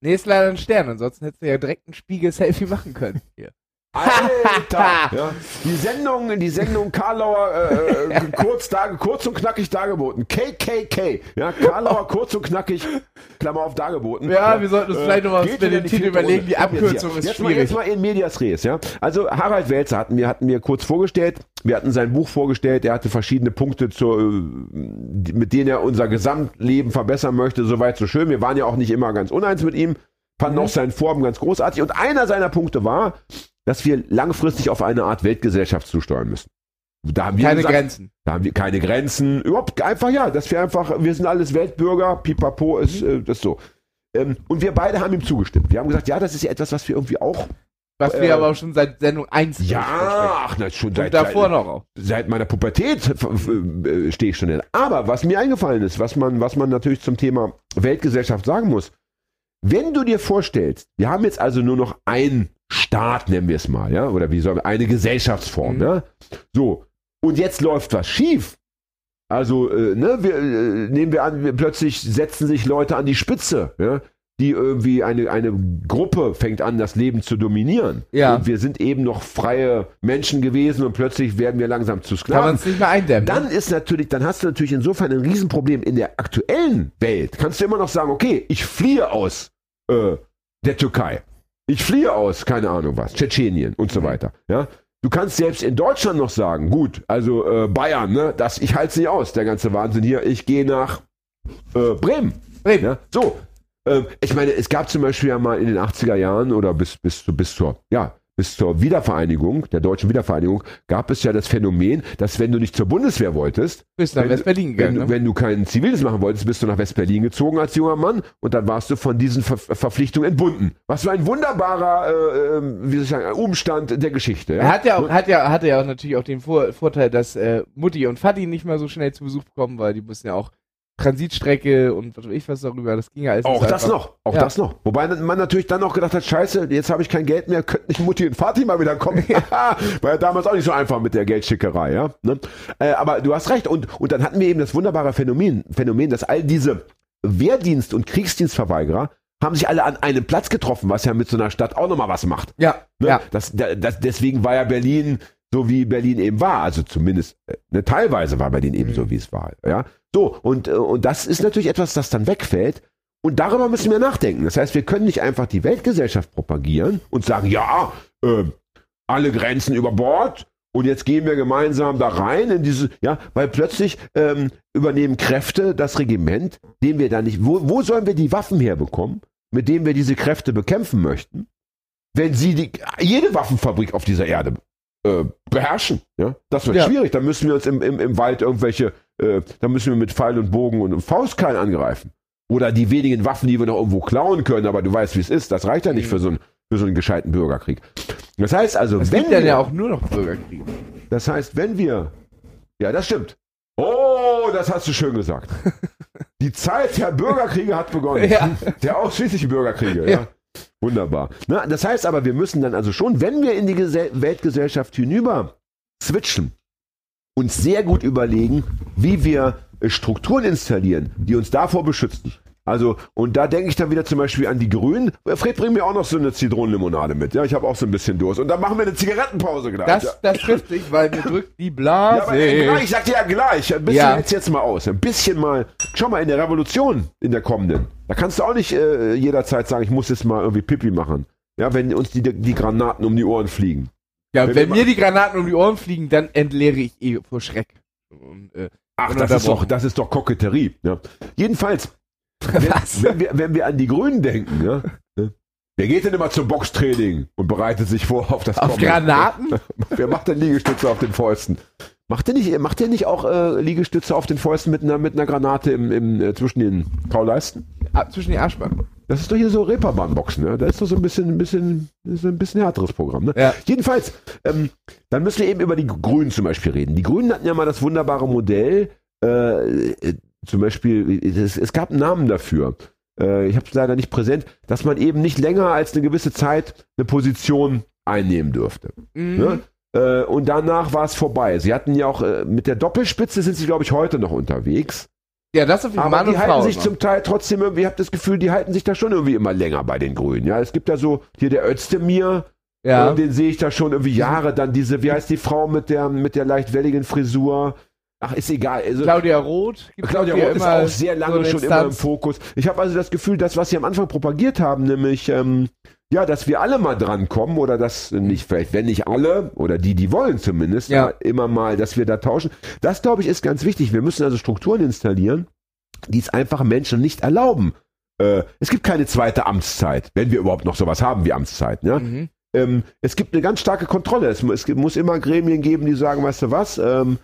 Nee, ist leider ein Stern, ansonsten hättest du ja direkt ein Spiegel-Selfie machen können. (laughs) Hier. Alter! (laughs) ja. Die Sendung, die Sendung Karlauer äh, äh, kurz, da, kurz und knackig dargeboten. KKK. Ja, Karlauer kurz und knackig, Klammer auf dargeboten. Ja, wir sollten uns vielleicht noch mal geht für den Titel überlegen. Die. Abkürzung jetzt, ist jetzt Mal, schwierig. jetzt mal in Medias Res, ja. Also Harald Welzer hatten wir, hatten wir kurz vorgestellt. Wir hatten sein Buch vorgestellt. Er hatte verschiedene Punkte, zur, äh, mit denen er unser Gesamtleben verbessern möchte. Soweit so schön. Wir waren ja auch nicht immer ganz uneins mit ihm. Fanden Mhm. auch seinen Vorhaben ganz großartig. Und einer seiner Punkte war, dass wir langfristig auf eine Art Weltgesellschaft zusteuern müssen. Da haben wir Keine gesagt, Grenzen. da haben wir keine Grenzen. Überhaupt einfach ja, dass wir einfach, wir sind alles Weltbürger, pipapo ist Mhm. äh, das so. Ähm, und wir beide haben ihm zugestimmt. Wir haben gesagt, ja, das ist ja etwas, was wir irgendwie auch. Was wir Äh, aber auch schon seit Sendung 1 Ja, ach, na, schon Und seit, davor seit, noch auch. seit meiner Pubertät äh, stehe ich schon in. Aber was mir eingefallen ist, was man, was man natürlich zum Thema Weltgesellschaft sagen muss, wenn du dir vorstellst, wir haben jetzt also nur noch einen Staat, nennen wir es mal, ja, oder wie soll eine Gesellschaftsform, Mhm. ja, so, und jetzt läuft was schief. Also, äh, ne, wir, äh, nehmen wir an, wir plötzlich setzen sich Leute an die Spitze, ja, die irgendwie eine, eine Gruppe fängt an, das Leben zu dominieren. Ja. Und wir sind eben noch freie Menschen gewesen und plötzlich werden wir langsam zu Kann Sklaven. man es nicht mehr eindämmen. Dann ne? ist natürlich, dann hast du natürlich insofern ein Riesenproblem in der aktuellen Welt. Kannst du immer noch sagen, okay, ich fliehe aus äh, der Türkei. Ich fliehe aus, keine Ahnung was, Tschetschenien und so weiter. Ja? Du kannst selbst in Deutschland noch sagen, gut, also äh, Bayern, ne, das, ich halte es nicht aus, der ganze Wahnsinn hier, ich gehe nach äh, Bremen. Bremen. Ja? So, ähm, ich meine, es gab zum Beispiel ja mal in den 80er Jahren oder bis, bis, zu- bis zur, ja, bis zur Wiedervereinigung, der deutschen Wiedervereinigung, gab es ja das Phänomen, dass wenn du nicht zur Bundeswehr wolltest, Bist nach wenn- West-Berlin wenn, gegangen. du- ne? wenn du kein Ziviles machen wolltest, bist du nach West-Berlin gezogen als junger Mann und dann warst du von diesen Ver Verpflichtungen entbunden. Was für ein wunderbarer, äh, ähm, wie soll ich sagen, Umstand der Geschichte. Ja? Er hat ja auch, hat ja, hatte ja auch natürlich auch den Vor Vorteil, dass äh, Mutti und Vati nicht mehr so schnell zu Besuch bekommen, weil die mussten ja auch Transitstrecke und was weiß ich was darüber, das ging ja alles. Auch das einfach. noch, auch Ja. das noch. Wobei man natürlich dann auch gedacht hat, scheiße, jetzt habe ich kein Geld mehr, könnten nicht Mutti und Vati mal wieder kommen. (laughs) War ja damals auch nicht so einfach mit der Geldschickerei, ja. Ne? Äh, aber du hast recht. Und, und dann hatten wir eben das wunderbare Phänomen, Phänomen, dass all diese Wehrdienst- und Kriegsdienstverweigerer haben sich alle an einem Platz getroffen, was ja mit so einer Stadt auch nochmal was macht. Ja, Ne? ja. Das, da- das, deswegen war ja Berlin so, wie Berlin eben war. Also zumindest äh, ne, teilweise war Berlin eben Mhm. so, wie es war. Ja? So, und, äh, und das ist natürlich etwas, das dann wegfällt. Und darüber müssen wir nachdenken. Das heißt, wir können nicht einfach die Weltgesellschaft propagieren und sagen, ja, äh, alle Grenzen über Bord und jetzt gehen wir gemeinsam da rein in diese, ja, weil plötzlich ähm, übernehmen Kräfte das Regiment, dem wir da nicht, wo, wo sollen wir die Waffen herbekommen, mit denen wir diese Kräfte bekämpfen möchten, wenn sie die, jede Waffenfabrik auf dieser Erde äh, beherrschen, ja, das wird Ja. schwierig, dann müssen wir uns im, im, im Wald irgendwelche, äh, dann müssen wir mit Pfeil und Bogen und Faustkeil angreifen. Oder die wenigen Waffen, die wir noch irgendwo klauen können, aber du weißt, wie es ist, das reicht ja nicht Mhm. für so einen, für so einen gescheiten Bürgerkrieg. Das heißt also, Es wenn wir, ja auch nur noch Bürgerkriege. das heißt, wenn wir, ja, das stimmt. Oh, das hast du schön gesagt. (laughs) Die Zeit der Bürgerkriege hat begonnen. Ja. Der ausschließlichen Bürgerkriege, ja. Ja. Wunderbar. Na, das heißt aber, wir müssen dann also schon, wenn wir in die Gesell Weltgesellschaft hinüber switchen, uns sehr gut überlegen, wie wir äh, Strukturen installieren, die uns davor beschützen. Also, und da denke ich dann wieder zum Beispiel an die Grünen. Fred, bring mir auch noch so eine Zitronenlimonade mit. Ja, ich habe auch so ein bisschen Durst. Und dann machen wir eine Zigarettenpause gleich. ja. Das, das trifft sich, weil mir drückt die Ja, Blase. aber äh, gleich, ich sagte ja gleich, ein bisschen Ja. hält's jetzt mal aus. Ein bisschen mal, schau mal, in der Revolution, in der kommenden, da kannst du auch nicht äh, jederzeit sagen, ich muss jetzt mal irgendwie Pipi machen. Ja, wenn uns die, die Granaten um die Ohren fliegen. ja, wenn wenn, mir die Granaten um die Ohren fliegen, dann entleere ich eh vor Schreck. Und, äh, Ach, das ist doch, das ist doch Koketterie. Ja. Jedenfalls, wenn, was? wenn, wir, wenn wir an die Grünen denken, ja, ne? wer geht denn immer zum Boxtraining und bereitet sich vor auf das Auf Kommende? Granaten? (laughs) Wer macht denn Liegestütze auf den Fäusten? Macht der nicht, macht nicht auch äh, Liegestütze auf den Fäusten mit einer, mit einer Granate im, im, äh, zwischen den Kauleisten? Ah, zwischen die Arschbacken. Das ist doch hier so Reeperbahn-Boxen, ne? Da ist doch so ein bisschen, ein bisschen, ist ein bisschen härteres Programm, ne? Ja. Jedenfalls, ähm, dann müssen wir eben über die Grünen zum Beispiel reden. Die Grünen hatten ja mal das wunderbare Modell, äh, äh, zum Beispiel, es, es gab einen Namen dafür. Äh, ich habe es leider nicht präsent, dass man eben nicht länger als eine gewisse Zeit eine Position einnehmen dürfte. Mhm. Ne? Äh, und danach war es vorbei. Sie hatten ja auch äh, mit der Doppelspitze sind sie, glaube ich, heute noch unterwegs. Ja, das auf jeden Fall. Aber die halten Frau. sich immer. zum Teil trotzdem irgendwie, ich habe das Gefühl, die halten sich da schon irgendwie immer länger bei den Grünen. Ja, es gibt da so, hier der Özdemir, ja. äh, den sehe ich da schon irgendwie Jahre. Dann diese, wie heißt die Frau mit der, mit der leicht welligen Frisur? Ach, ist egal. Also, Claudia Roth. gibt Claudia Roth ist auch sehr lange so schon immer im. Fokus. Ich habe also das Gefühl, das, was sie am Anfang propagiert haben, nämlich, ähm, ja, dass wir alle mal drankommen oder dass nicht, vielleicht, wenn nicht alle oder die, die wollen zumindest, Ja. immer mal, dass wir da tauschen. Das, glaube ich, ist ganz wichtig. Wir müssen also Strukturen installieren, die es einfach Menschen nicht erlauben. Äh, es gibt keine zweite Amtszeit, wenn wir überhaupt noch sowas haben wie Amtszeit. Ja? Mhm. ähm, es gibt eine ganz starke Kontrolle. Es, es muss immer Gremien geben, die sagen, weißt du was, ähm,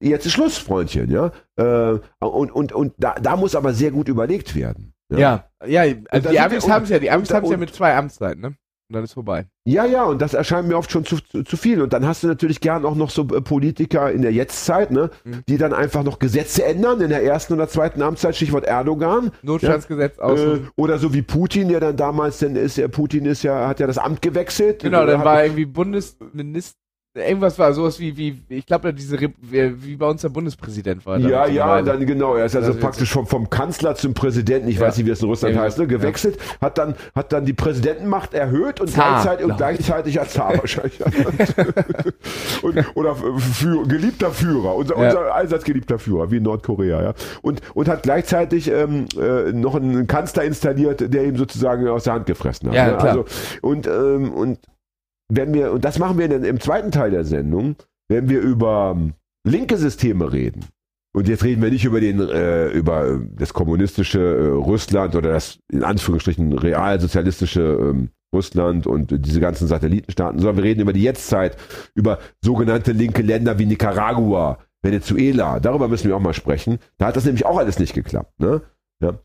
jetzt ist Schluss, Freundchen, ja. Äh, und und, und da, da muss aber sehr gut überlegt werden. Ja, ja, also da die Amis haben es ja, die Amis haben es ja mit zwei Amtszeiten, ne? Und dann ist vorbei. Ja, ja, und das erscheint mir oft schon zu, zu, zu viel. Und dann hast du natürlich gern auch noch so äh, Politiker in der Jetztzeit, ne, Mhm. die dann einfach noch Gesetze ändern in der ersten oder zweiten Amtszeit, Stichwort Erdogan. Notstandsgesetz aus. Äh, oder so wie Putin, der dann damals, denn ist ja, Putin ist ja, hat ja das Amt gewechselt. genau, dann war irgendwie Bundesminister, irgendwas war sowas wie, wie, ich glaube, diese, wie bei uns der Bundespräsident war. Ja, ja, dann genau. Er ist also Also praktisch vom, vom Kanzler zum Präsidenten, ich Ja. weiß nicht, wie es in Russland Ja, heißt, ne, ja. gewechselt, hat dann hat dann die Präsidentenmacht erhöht und Zar, gleichzeitig und gleichzeitig als Zar wahrscheinlich. (laughs) und, oder für, geliebter Führer, unser, Ja. unser allseits geliebter Führer, wie in Nordkorea, ja. Und, und hat gleichzeitig ähm, äh, noch einen Kanzler installiert, der ihm sozusagen aus der Hand gefressen hat. Ja, ne? klar. Also, und, ähm, und wenn wir, und das machen wir dann im zweiten Teil der Sendung, wenn wir über ähm, linke Systeme reden, und jetzt reden wir nicht über den, äh, über äh, das kommunistische äh, Russland oder das in Anführungsstrichen realsozialistische ähm, Russland und diese ganzen Satellitenstaaten, sondern wir reden über die Jetztzeit, über sogenannte linke Länder wie Nicaragua, Venezuela. Darüber müssen wir auch mal sprechen. Da hat das nämlich auch alles nicht geklappt. Ne? Ja.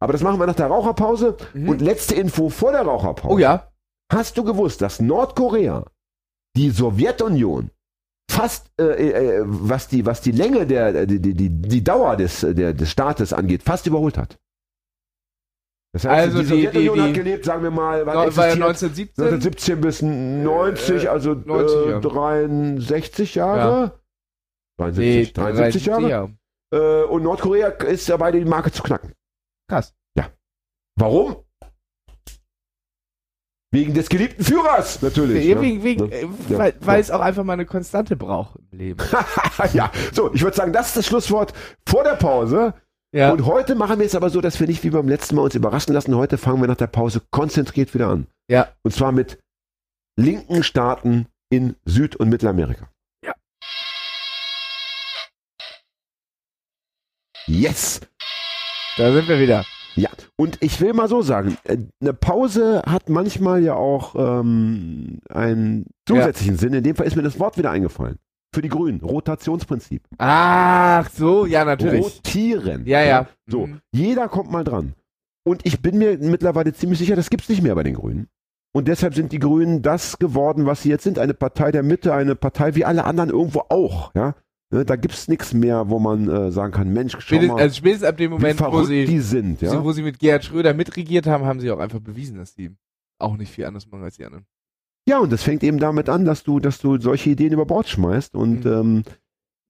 Aber das machen wir nach der Raucherpause. Mhm. Und letzte Info vor der Raucherpause. Oh ja. Hast du gewusst, dass Nordkorea die Sowjetunion fast, äh, äh, was, die, was die Länge der, die, die, die, die Dauer des, der, des Staates angeht, fast überholt hat? Das heißt, Also die Sowjetunion die- hat die- gelebt, sagen wir mal, wann War ja existiert? 1917. 1917 bis 90, Äh, also 90 äh, Jahre. 63 Jahre? 73, 73 Jahre? Ja. Äh, und Nordkorea ist dabei, die Marke zu knacken. Krass. Warum? Wegen des geliebten Führers, natürlich. Ja, ne? wegen, wegen, Ne? äh, Ja, weil, ja. weil es auch einfach mal eine Konstante braucht im Leben. (laughs) ja, so, ich würde sagen, das ist das Schlusswort vor der Pause. Ja. Und heute machen wir es aber so, dass wir nicht wie beim letzten Mal uns überraschen lassen. Heute fangen wir nach der Pause konzentriert wieder an. Ja. Und zwar mit linken Staaten in Süd- und Mittelamerika. Ja. Yes! Da sind wir wieder. Ja, und ich will mal so sagen, äh, eine Pause hat manchmal ja auch ähm, einen zusätzlichen Sinn. In dem Fall ist mir das Wort wieder eingefallen. Für die Grünen, Rotationsprinzip. Ach so, ja, natürlich. Rotieren. Ja, ja. So, Mhm. jeder kommt mal dran. Und ich bin mir mittlerweile ziemlich sicher, das gibt's nicht mehr bei den Grünen. Und deshalb sind die Grünen das geworden, was sie jetzt sind. Eine Partei der Mitte, eine Partei wie alle anderen irgendwo auch. Ja? Ne, Da gibt's nichts mehr, wo man äh, sagen kann, Mensch, schau Spätestens, mal, also spätestens ab dem Moment, wo sie, die sind. Ja? wo sie mit Gerhard Schröder mitregiert haben, haben sie auch einfach bewiesen, dass sie auch nicht viel anderes machen als die anderen. Ja, und das fängt eben damit an, dass du, dass du solche Ideen über Bord schmeißt und Mhm. ähm,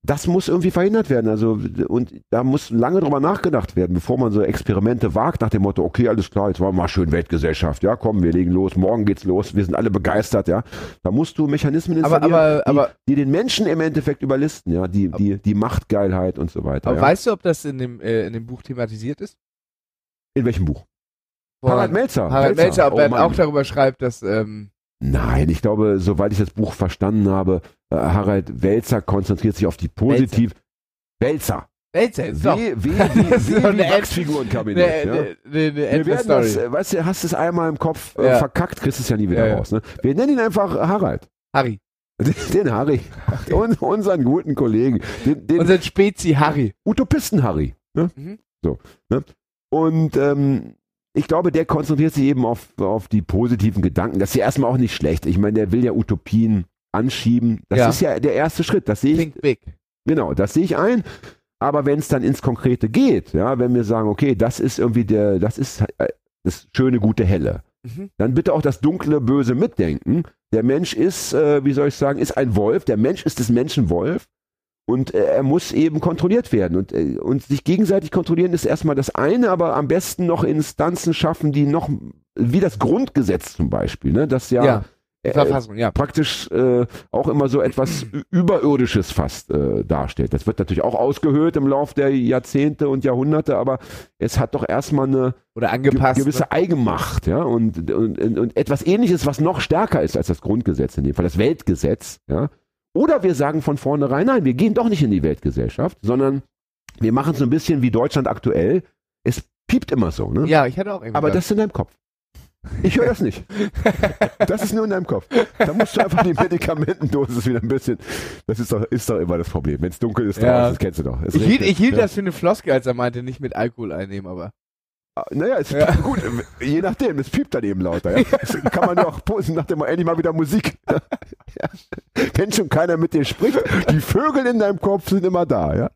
das muss irgendwie verhindert werden. Also und da muss lange drüber nachgedacht werden, bevor man so Experimente wagt nach dem Motto, okay, alles klar, jetzt war mal schön Weltgesellschaft, ja, komm, wir legen los, morgen geht's los, wir sind alle begeistert, ja. Da musst du Mechanismen Aber, installieren, aber, die, aber, die den Menschen im Endeffekt überlisten, ja, die, die, die Machtgeilheit und so weiter. aber Ja. weißt du, ob das in dem, äh, in dem Buch thematisiert ist? In welchem Buch? Von Harald Melzer. Harald Melzer, ob Oh er auch darüber schreibt, dass, ähm, Nein, ich glaube, soweit ich das Buch verstanden habe, äh, Harald Welzer konzentriert sich auf die positiv. Welzer. Ist doch W, W, w wie eine Wachsfigurenkabinett. ja. eine, eine, eine Wir werden das, äh, weißt du, hast es einmal im Kopf äh, Ja. verkackt, kriegst es ja nie wieder Ja, raus. Ne? Wir nennen ihn einfach Harald. Harry. (laughs) Den Harry. Un, unseren guten Kollegen. Den, den Unser Spezi Harry. Utopisten Harry. Ne? Mhm. So. Ne? Und ähm, ich glaube, der konzentriert sich eben auf, auf die positiven Gedanken. Das ist ja erstmal auch nicht schlecht. Ich meine, der will ja Utopien anschieben. Das Ja. ist ja der erste Schritt. Das sehe ich, Think big. Genau, das sehe ich ein. Aber wenn es dann ins Konkrete geht, ja, wenn wir sagen, okay, das ist irgendwie der, das ist äh, das schöne, gute, helle, Mhm. dann bitte auch das dunkle, böse mitdenken. Der Mensch ist, äh, wie soll ich sagen, ist ein Wolf. Der Mensch ist des Menschen Wolf. Und äh, er muss eben kontrolliert werden. Und, äh, und sich gegenseitig kontrollieren ist erstmal das eine, aber am besten noch Instanzen schaffen, die noch, wie das Grundgesetz zum Beispiel, ne, das ja, Ja, Verfassung, ja. praktisch äh, auch immer so etwas (clears throat) Überirdisches fast äh, darstellt. Das wird natürlich auch ausgehöhlt im Laufe der Jahrzehnte und Jahrhunderte, aber es hat doch erstmal eine Oder ge angepasst. gewisse Eigenmacht, ja, und, und, und, und etwas ähnliches, was noch stärker ist als das Grundgesetz, in dem Fall das Weltgesetz, ja. Oder wir sagen von vornherein, nein, wir gehen doch nicht in die Weltgesellschaft, sondern wir machen es so ein bisschen wie Deutschland aktuell. Es piept immer so, ne? Ja, ich hatte auch irgendwie. Aber das ist in deinem Kopf. Ich höre das nicht. Das ist nur in deinem Kopf. Da musst du einfach die Medikamentendosis wieder ein bisschen. Das ist doch, ist doch immer das Problem. Wenn es dunkel ist, Ja. draußen, das kennst du doch. Es ich hielt, ich hielt ja. das für eine Floskel, als er meinte, nicht mit Alkohol einnehmen, aber. Naja, es Ja. (laughs) gut, je nachdem, es piept dann eben lauter. Ja? (laughs) Kann man ja auch posen, nachdem man endlich mal wieder Musik. Ja. Wenn schon keiner mit dir spricht, die Vögel in deinem Kopf sind immer da. Ja,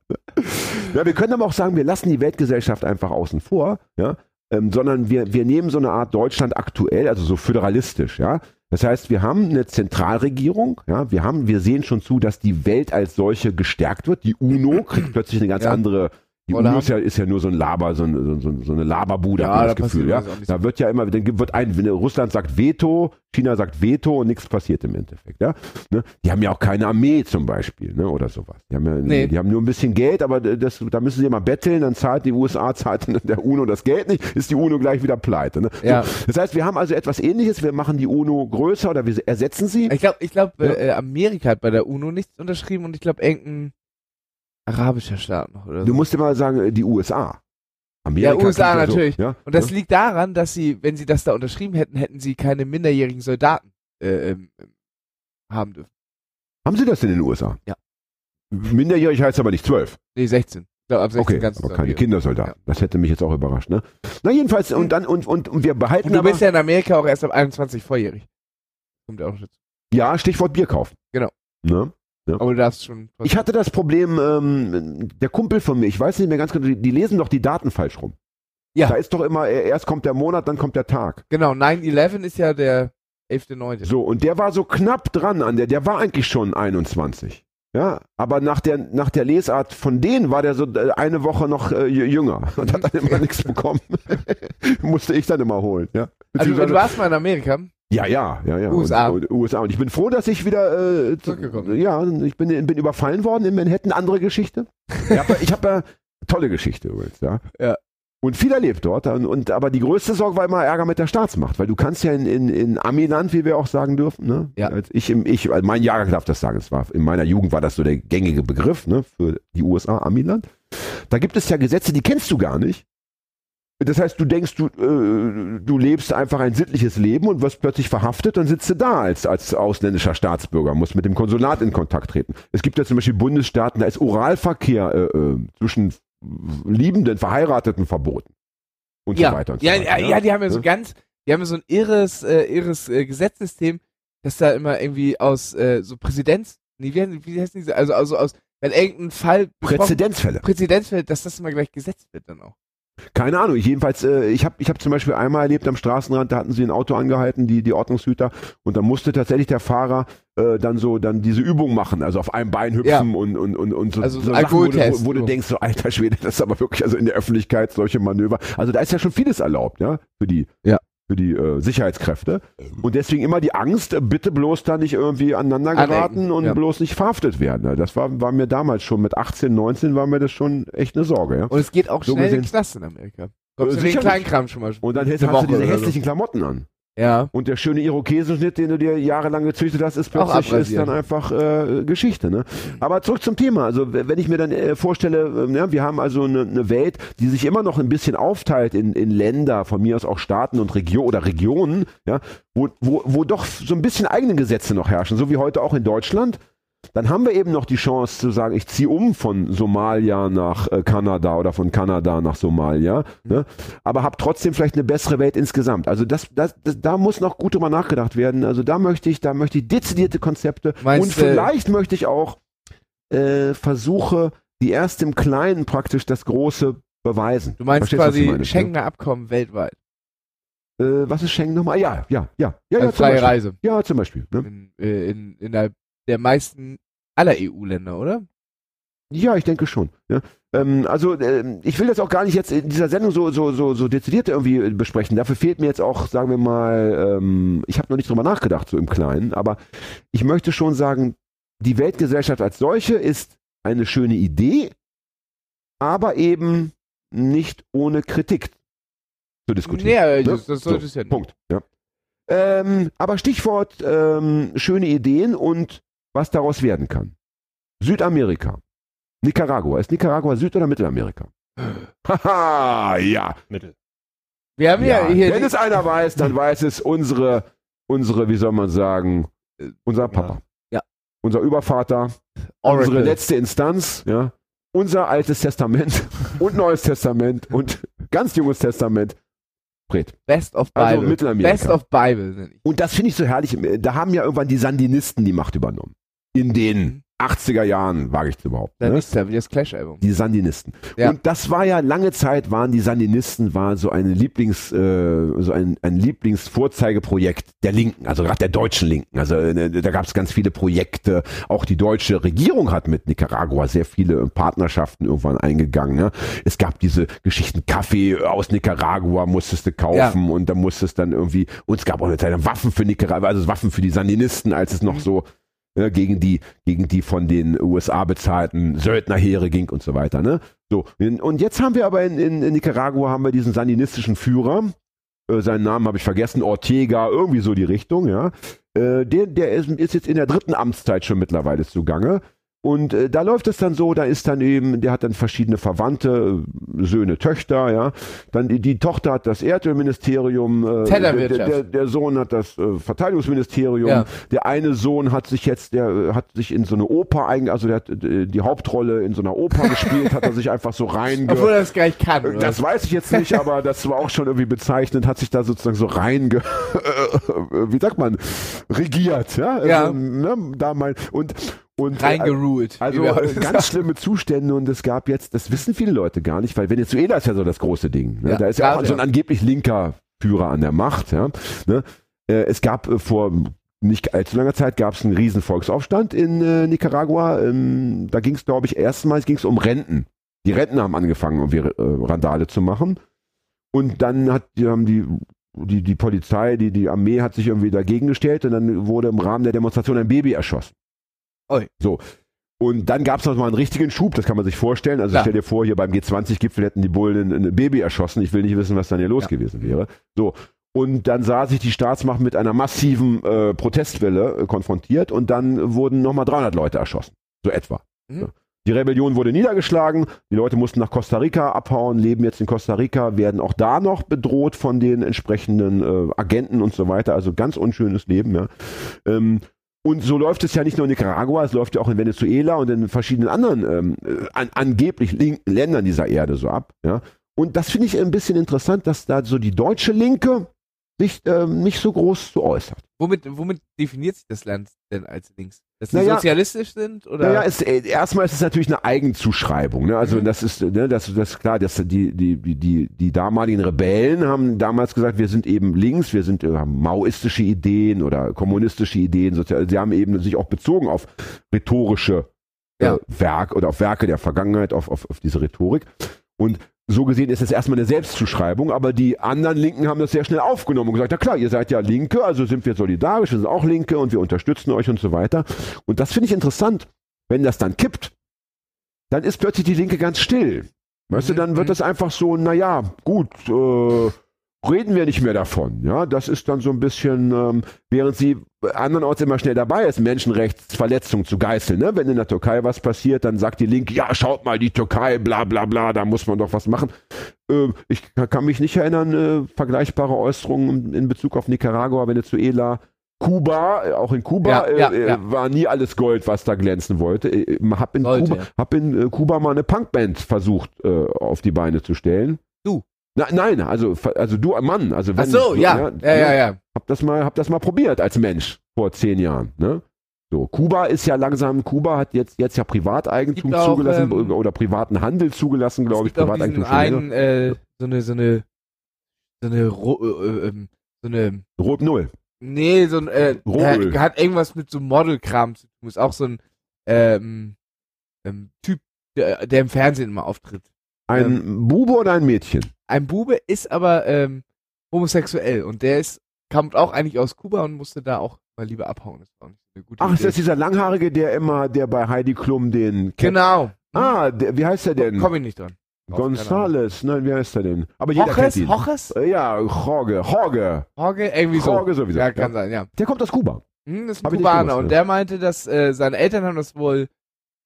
ja wir können aber auch sagen, wir lassen die Weltgesellschaft einfach außen vor, ja? Ähm, sondern wir, wir nehmen so eine Art Deutschland aktuell, also so föderalistisch. Ja? Das heißt, wir haben eine Zentralregierung, ja, wir haben, wir sehen schon zu, dass die Welt als solche gestärkt wird. Die UNO kriegt (clears throat) plötzlich eine ganz Ja. andere. Die Oder UNO ist ja, ist ja nur so ein Laber, so, ein, so, so, eine Laberbude, Ja, hat man da das Gefühl. Ja? Da wird ja immer, dann wird ein, wenn Russland sagt Veto, China sagt Veto und nichts passiert im Endeffekt. Ja? Ne? Die haben ja auch keine Armee zum Beispiel, ne? oder sowas. Die haben, ja, Nee. die haben nur ein bisschen Geld, aber das, da müssen sie immer betteln, dann zahlt die USA, (laughs) zahlt der UNO das Geld nicht, ist die UNO gleich wieder pleite. Ne? Ja. So, das heißt, wir haben also etwas ähnliches, wir machen die UNO größer oder wir ersetzen sie. Ich glaube, ich glaub, Ja. äh, Amerika hat bei der UNO nichts unterschrieben und ich glaube, irgendein arabischer Staat noch oder Du so. musst immer sagen, äh, die USA. Amerika Ja, USA klingt so, natürlich. Ja? Und das ja? liegt daran, dass sie, wenn sie das da unterschrieben hätten, hätten sie keine minderjährigen Soldaten äh, ähm, haben dürfen. Haben sie das denn in den USA? Ja. Minderjährig heißt aber nicht zwölf. Nee, 16. Ich glaube, ab 16 Okay, du aber keine. Kindersoldaten. Das hätte mich jetzt auch überrascht, ne? Na jedenfalls, und dann, und, und, und wir behalten Und du aber, bist ja in Amerika auch erst ab 21 volljährig. Kommt ja auch dazu. ja, Stichwort Bier kaufen. Genau. Ne? Aber du darfst schon. Ich hatte das Problem, ähm, der Kumpel von mir, ich weiß nicht mehr ganz genau, die, die lesen doch die Daten falsch rum. Ja. Da ist doch immer, erst kommt der Monat, dann kommt der Tag. Genau, 9-11 ist ja der 11.9. So, und der war so knapp dran an der, der war eigentlich schon 21. Ja, aber nach der, nach der Lesart von denen war der so äh, eine Woche noch äh, jü- jünger (laughs) und hat dann immer (laughs) nichts bekommen. (laughs) Musste ich dann immer holen, ja. Also du warst mal in Amerika. Ja, ja, ja, ja. USA. Und, und, USA. Und ich bin froh, dass ich wieder äh, zu- Zurückgekommen. Ja, ich bin, bin überfallen worden in Manhattan. Andere Geschichte. Ich habe ich hab, äh, tolle Geschichte übrigens, ja. Ja. Und viel erlebt dort. Und, und aber die größte Sorge war immer Ärger mit der Staatsmacht, weil du kannst ja in, in, in Amiland, wie wir auch sagen dürfen, ne? Ja. Als ich im, ich, also mein Jahrgang darf das sagen. Es war in meiner Jugend war das so der gängige Begriff, ne, für die USA, Amiland. Da gibt es ja Gesetze, die kennst du gar nicht. Das heißt, du denkst, du, äh, du lebst einfach ein sittliches Leben und wirst plötzlich verhaftet, dann sitzt du da als, als ausländischer Staatsbürger, musst mit dem Konsulat in Kontakt treten. Es gibt ja zum Beispiel Bundesstaaten, da ist Oralverkehr äh, äh, zwischen Liebenden, Verheirateten verboten. Und ja. so weiter und so ja, weiter. ja, ja, die haben ja so ganz, die haben ja so ein irres, äh, irres äh, Gesetzessystem, dass da immer irgendwie aus äh, so Präsidents, nee, wie, wie heißen diese, also, also aus, wenn irgendein Fall Präzedenzfälle. Präzedenzfall, dass das immer gleich gesetzt wird dann auch. Keine Ahnung. Jedenfalls, äh, ich habe ich hab zum Beispiel einmal erlebt am Straßenrand, da hatten sie ein Auto angehalten, die, die Ordnungshüter, und da musste tatsächlich der Fahrer äh, dann so dann diese Übung machen, also auf einem Bein hüpfen Ja. und, und, und, und so, Also so Sachen, wo, du- Alkoholtest, wo, wo du denkst, so alter Schwede, das ist aber wirklich also in der Öffentlichkeit solche Manöver. Also da ist ja schon vieles erlaubt, ja, für die Ja. Für die äh, Sicherheitskräfte. Und deswegen immer die Angst, äh, bitte bloß da nicht irgendwie aneinander geraten und ja. bloß nicht verhaftet werden. Das war, war mir damals schon mit 18, 19 war mir das schon echt eine Sorge, ja. Und es geht auch So schnell in den gesehen- Knast in Amerika. Kommst Äh, du den sicherlich. Kleinkram schon mal Und dann hast, du diese so. hässlichen Klamotten an. Ja. Und der schöne Irokesenschnitt, den du dir jahrelang gezüchtet hast, ist plötzlich ist dann einfach äh, Geschichte. Ne? Aber zurück zum Thema. Also wenn ich mir dann äh, vorstelle, äh, ja, wir haben also eine, eine Welt, die sich immer noch ein bisschen aufteilt in, in Länder, von mir aus auch Staaten und Region oder Regionen, ja, wo, wo, wo doch so ein bisschen eigene Gesetze noch herrschen, so wie heute auch in Deutschland. Dann haben wir eben noch die Chance zu sagen, ich ziehe um von Somalia nach äh, Kanada oder von Kanada nach Somalia, ne? aber habe trotzdem vielleicht eine bessere Welt insgesamt. Also das, das, das, da muss noch gut drüber nachgedacht werden. Also da möchte ich, da möchte ich dezidierte Konzepte Meinst und vielleicht möchte ich auch äh, Versuche, die erst im Kleinen praktisch das Große beweisen. Du meinst Verstehst quasi meine, ne? Schengener Abkommen weltweit. Äh, was ist Schengen nochmal? Ja, ja, ja, ja, Also ja, freie Beispiel. Reise. Ja, zum Beispiel. Ne? In, äh, in, innerhalb der meisten aller EU-Länder, oder? Ja, ich denke schon. Ja. Ähm, also ähm, ich will das auch gar nicht jetzt in dieser Sendung so so so so dezidiert irgendwie äh, besprechen. Dafür fehlt mir jetzt auch, sagen wir mal, ähm, ich habe noch nicht drüber nachgedacht so im Kleinen, aber ich möchte schon sagen, die Weltgesellschaft als solche ist eine schöne Idee, aber eben nicht ohne Kritik zu diskutieren. Nee, Ne? das, das sollte So, es ja nicht. Punkt. Ja. Ähm, aber Stichwort ähm, schöne Ideen und was daraus werden kann. Südamerika. Nicaragua. Ist Nicaragua Süd- oder Mittelamerika? (laughs) Haha, ja. Mittel. Wir haben ja, ja. hier. Wenn es einer weiß, dann weiß es unsere, unsere, wie soll man sagen, äh, unser Papa. Ja. Unser Übervater, Oracle. unsere letzte Instanz, ja. Unser altes Testament (laughs) und Neues Testament und ganz junges Testament. Fred. Best of Also Bible. Mittelamerika. Best of Bible. Und das finde ich so herrlich. Da haben ja irgendwann die Sandinisten die Macht übernommen. In den 80er Jahren, wage ich zu behaupten. Ne? ist ja das Clash-Album. Die Sandinisten. Ja. Und das war ja lange Zeit waren die Sandinisten war so eine Lieblings äh, so ein, ein Lieblingsvorzeigeprojekt der Linken, also gerade der deutschen Linken. Also äh, da gab es ganz viele Projekte. Auch die deutsche Regierung hat mit Nicaragua sehr viele Partnerschaften irgendwann eingegangen. Ne? Es gab diese Geschichten Kaffee aus Nicaragua musstest du kaufen und da musstest dann irgendwie und es gab auch eine Zeit Waffen für Nicaragua, also Waffen für die Sandinisten, als es noch so äh, gegen die gegen die von den USA bezahlten Söldnerheere ging und so weiter. Ne? So und jetzt haben wir aber in, in, in Nicaragua haben wir diesen sandinistischen Führer, äh, seinen Namen habe ich vergessen, Ortega, irgendwie so die Richtung, ja. Äh, der der ist, ist jetzt in der dritten Amtszeit schon mittlerweile zugange. Und äh, da läuft es dann so, da ist dann eben, der hat dann verschiedene Verwandte, äh, Söhne, Töchter, ja. Dann die, die Tochter hat das Erdölministerium, äh, der, der, der, Sohn hat das äh, Verteidigungsministerium, Ja. der eine Sohn hat sich jetzt, der äh, hat sich in so eine Oper einge, also der hat äh, die Hauptrolle in so einer Oper gespielt, hat er sich einfach so reinge... (laughs) Obwohl er das gar nicht kann. oder? Das weiß ich jetzt nicht, aber das war auch schon irgendwie bezeichnend, hat sich da sozusagen so reinge, (laughs) wie sagt man, regiert, ja, Ja. Also, ne, da mal und und Reingeruht. also äh, ganz schlimme Zustände und es gab jetzt, das wissen viele Leute gar nicht, weil Venezuela ist ja so das große Ding. Ne? Ja, da ist ja auch so ein angeblich linker Führer an der Macht. Ja? Ne? Äh, es gab äh, vor nicht allzu langer Zeit gab es einen riesen Volksaufstand in äh, Nicaragua. Ähm, da ging es, glaube ich, erstmals ging's um Renten. Die Rentner haben angefangen, irgendwie äh, Randale zu machen. Und dann hat, die haben die, die, die Polizei, die, die Armee hat sich irgendwie dagegen gestellt und dann wurde im Rahmen der Demonstration ein Baby erschossen. Ui. So. Und dann gab es noch mal einen richtigen Schub, das kann man sich vorstellen. Also Klar. stell dir vor, hier beim G20-Gipfel hätten die Bullen ein, ein Baby erschossen. Ich will nicht wissen, was dann hier los Ja. gewesen wäre. So. Und dann sah sich die Staatsmacht mit einer massiven äh, Protestwelle äh, konfrontiert und dann wurden nochmal 300 Leute erschossen. So etwa. Mhm. So. Die Rebellion wurde niedergeschlagen, die Leute mussten nach Costa Rica abhauen, leben jetzt in Costa Rica, werden auch da noch bedroht von den entsprechenden äh, Agenten und so weiter. Also ganz unschönes Leben, ja. Ähm, und so läuft es ja nicht nur in Nicaragua, es läuft ja auch in Venezuela und in verschiedenen anderen ähm, äh, an, angeblich linken Ländern dieser Erde so ab. Ja? Und das finde ich ein bisschen interessant, dass da so die deutsche Linke sich ähm, nicht so groß so äußert. Womit, womit definiert sich das Land denn als links? Dass sie Naja. sozialistisch sind? Oder? Naja, es, äh, erstmal ist es natürlich eine Eigenzuschreibung. Ne? Also Mhm. das ist, ne, das, das ist klar, dass die, die, die, die, damaligen Rebellen haben damals gesagt, wir sind eben links, wir sind, äh, haben maoistische Ideen oder kommunistische Ideen. Sozial sie haben eben sich auch bezogen auf rhetorische äh, Ja. Werk oder auf Werke der Vergangenheit, auf, auf, auf diese Rhetorik. Und so gesehen ist es erstmal eine Selbstzuschreibung, aber die anderen Linken haben das sehr schnell aufgenommen und gesagt, ja klar, ihr seid ja Linke, also sind wir solidarisch, wir sind auch Linke und wir unterstützen euch und so weiter. Und das finde ich interessant. Wenn das dann kippt, dann ist plötzlich die Linke ganz still. Weißt du, Mhm, dann wird mhm. das einfach so, naja, gut, äh, reden wir nicht mehr davon. Ja, das ist dann so ein bisschen, ähm, während sie andernorts immer schnell dabei ist, Menschenrechtsverletzungen zu geißeln. Ne? Wenn in der Türkei was passiert, dann sagt die Linke, ja, schaut mal, die Türkei, bla bla bla, da muss man doch was machen. Ähm, ich kann mich nicht erinnern, äh, vergleichbare Äußerungen in Bezug auf Nicaragua, Venezuela, Kuba, äh, auch in Kuba Ja, äh, ja, äh, ja. war nie alles Gold, was da glänzen wollte. Äh, hab in, Sollte, Kuba, hab in Kuba mal eine Punkband versucht äh, auf die Beine zu stellen. Na, nein, also also du Mann, also wenn Ach so, ja. ne, Ja, ja, ja. hab das mal hab das mal probiert als Mensch vor zehn Jahren, ne? So, Kuba ist ja langsam, Kuba hat jetzt, jetzt ja Privateigentum auch, zugelassen ähm, oder privaten Handel zugelassen, glaube ich, Privateigentum einen, äh, so eine, so eine, so eine, Ro äh, ähm, so eine, Rot Null. nee, so ein, äh, Rohöl. äh, hat irgendwas mit so Modelkram zu tun. Ist auch so ein, ähm, ähm, Typ, der, der im Fernsehen immer auftritt. Ein Ähm. Bube oder ein Mädchen? Ein Bube ist aber, ähm, homosexuell und der ist, kommt auch eigentlich aus Kuba und musste da auch mal lieber abhauen. Das war nicht eine gute Ach, ist Idee. das dieser Langhaarige, der immer, der bei Heidi Klum den Genau. Ah, der, wie heißt der denn? Komm ich nicht dran. Gonzales, nein, wie heißt der denn? Aber jeder Hoches, kennt ihn. Hoches? Äh, Ja, Jorge, Jorge. Jorge, irgendwie so. Jorge sowieso. Ja, kann sein, ja. Der kommt aus Kuba. Hm, das ist ein Hab Kubaner gewusst, und der meinte, dass äh, seine Eltern haben das wohl,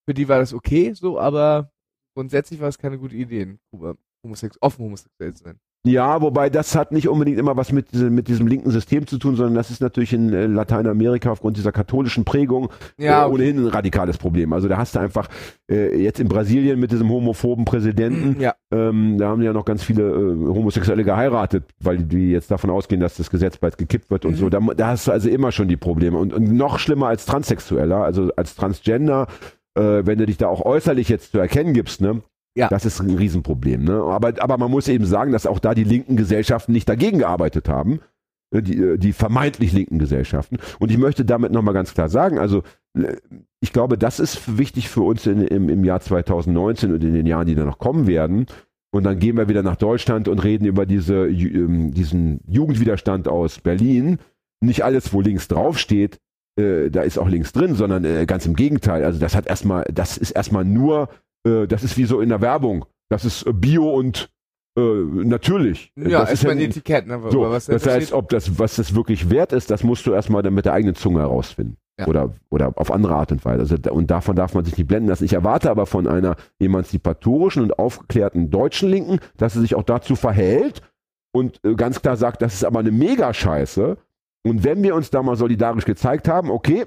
für die war das okay, so, aber grundsätzlich war es keine gute Idee, in Kuba homosex offen homosexuell zu sein. Ja, wobei das hat nicht unbedingt immer was mit, mit diesem linken System zu tun, sondern das ist natürlich in äh, Lateinamerika aufgrund dieser katholischen Prägung Ja, äh, okay. ohnehin ein radikales Problem. Also da hast du einfach äh, jetzt in Brasilien mit diesem homophoben Präsidenten, Ja. ähm, da haben ja noch ganz viele äh, Homosexuelle geheiratet, weil die jetzt davon ausgehen, dass das Gesetz bald gekippt wird und Mhm. so. Da, da hast du also immer schon die Probleme. Und, und noch schlimmer als Transsexueller, also als Transgender, äh, wenn du dich da auch äußerlich jetzt zu erkennen gibst, ne? Ja. Das ist ein Riesenproblem. Ne? Aber, aber man muss eben sagen, dass auch da die linken Gesellschaften nicht dagegen gearbeitet haben. äh, Die, äh, die vermeintlich linken Gesellschaften. Und ich möchte damit nochmal ganz klar sagen, also äh, ich glaube, das ist wichtig für uns in, im, im Jahr 2019 und in den Jahren, die da noch kommen werden. Und dann gehen wir wieder nach Deutschland und reden über diese, ähm, diesen Jugendwiderstand aus Berlin. Nicht alles, wo links draufsteht, äh, da ist auch links drin, sondern äh, ganz im Gegenteil. Also das hat erstmal, das ist erstmal nur, äh, das ist wie so in der Werbung. Das ist äh, Bio und äh, natürlich. Ja, das ist erstmal ein ja, Etikett, ne? so, das da heißt, ob das, was das wirklich wert ist, das musst du erstmal dann mit der eigenen Zunge herausfinden. Ja. Oder, oder auf andere Art und Weise. Also, und davon darf man sich nicht blenden lassen. Ich erwarte aber von einer emanzipatorischen und aufgeklärten deutschen Linken, dass sie sich auch dazu verhält und äh, ganz klar sagt, das ist aber eine Mega-Scheiße. Und wenn wir uns da mal solidarisch gezeigt haben, okay,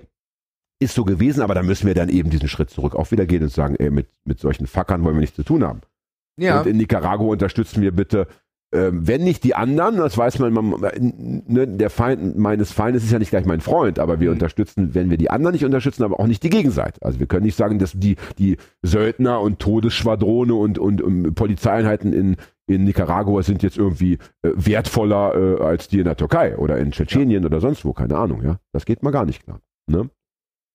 ist so gewesen, aber dann müssen wir dann eben diesen Schritt zurück auch wieder gehen und sagen, ey, mit, mit solchen Fackern wollen wir nichts zu tun haben. ja. Und in Nicaragua unterstützen wir bitte, ähm, wenn nicht die anderen, das weiß man, man ne, der Feind meines Feindes ist ja nicht gleich mein Freund, aber wir Mhm. unterstützen, wenn wir die anderen nicht unterstützen, aber auch nicht die Gegenseite. Also wir können nicht sagen, dass die, die Söldner und Todesschwadrone und, und, ähm, Polizeieinheiten in, in Nicaragua sind jetzt irgendwie äh, wertvoller äh, als die in der Türkei oder in Tschetschenien oder sonst wo, keine Ahnung, ja. Das geht mal gar nicht klar. Ne?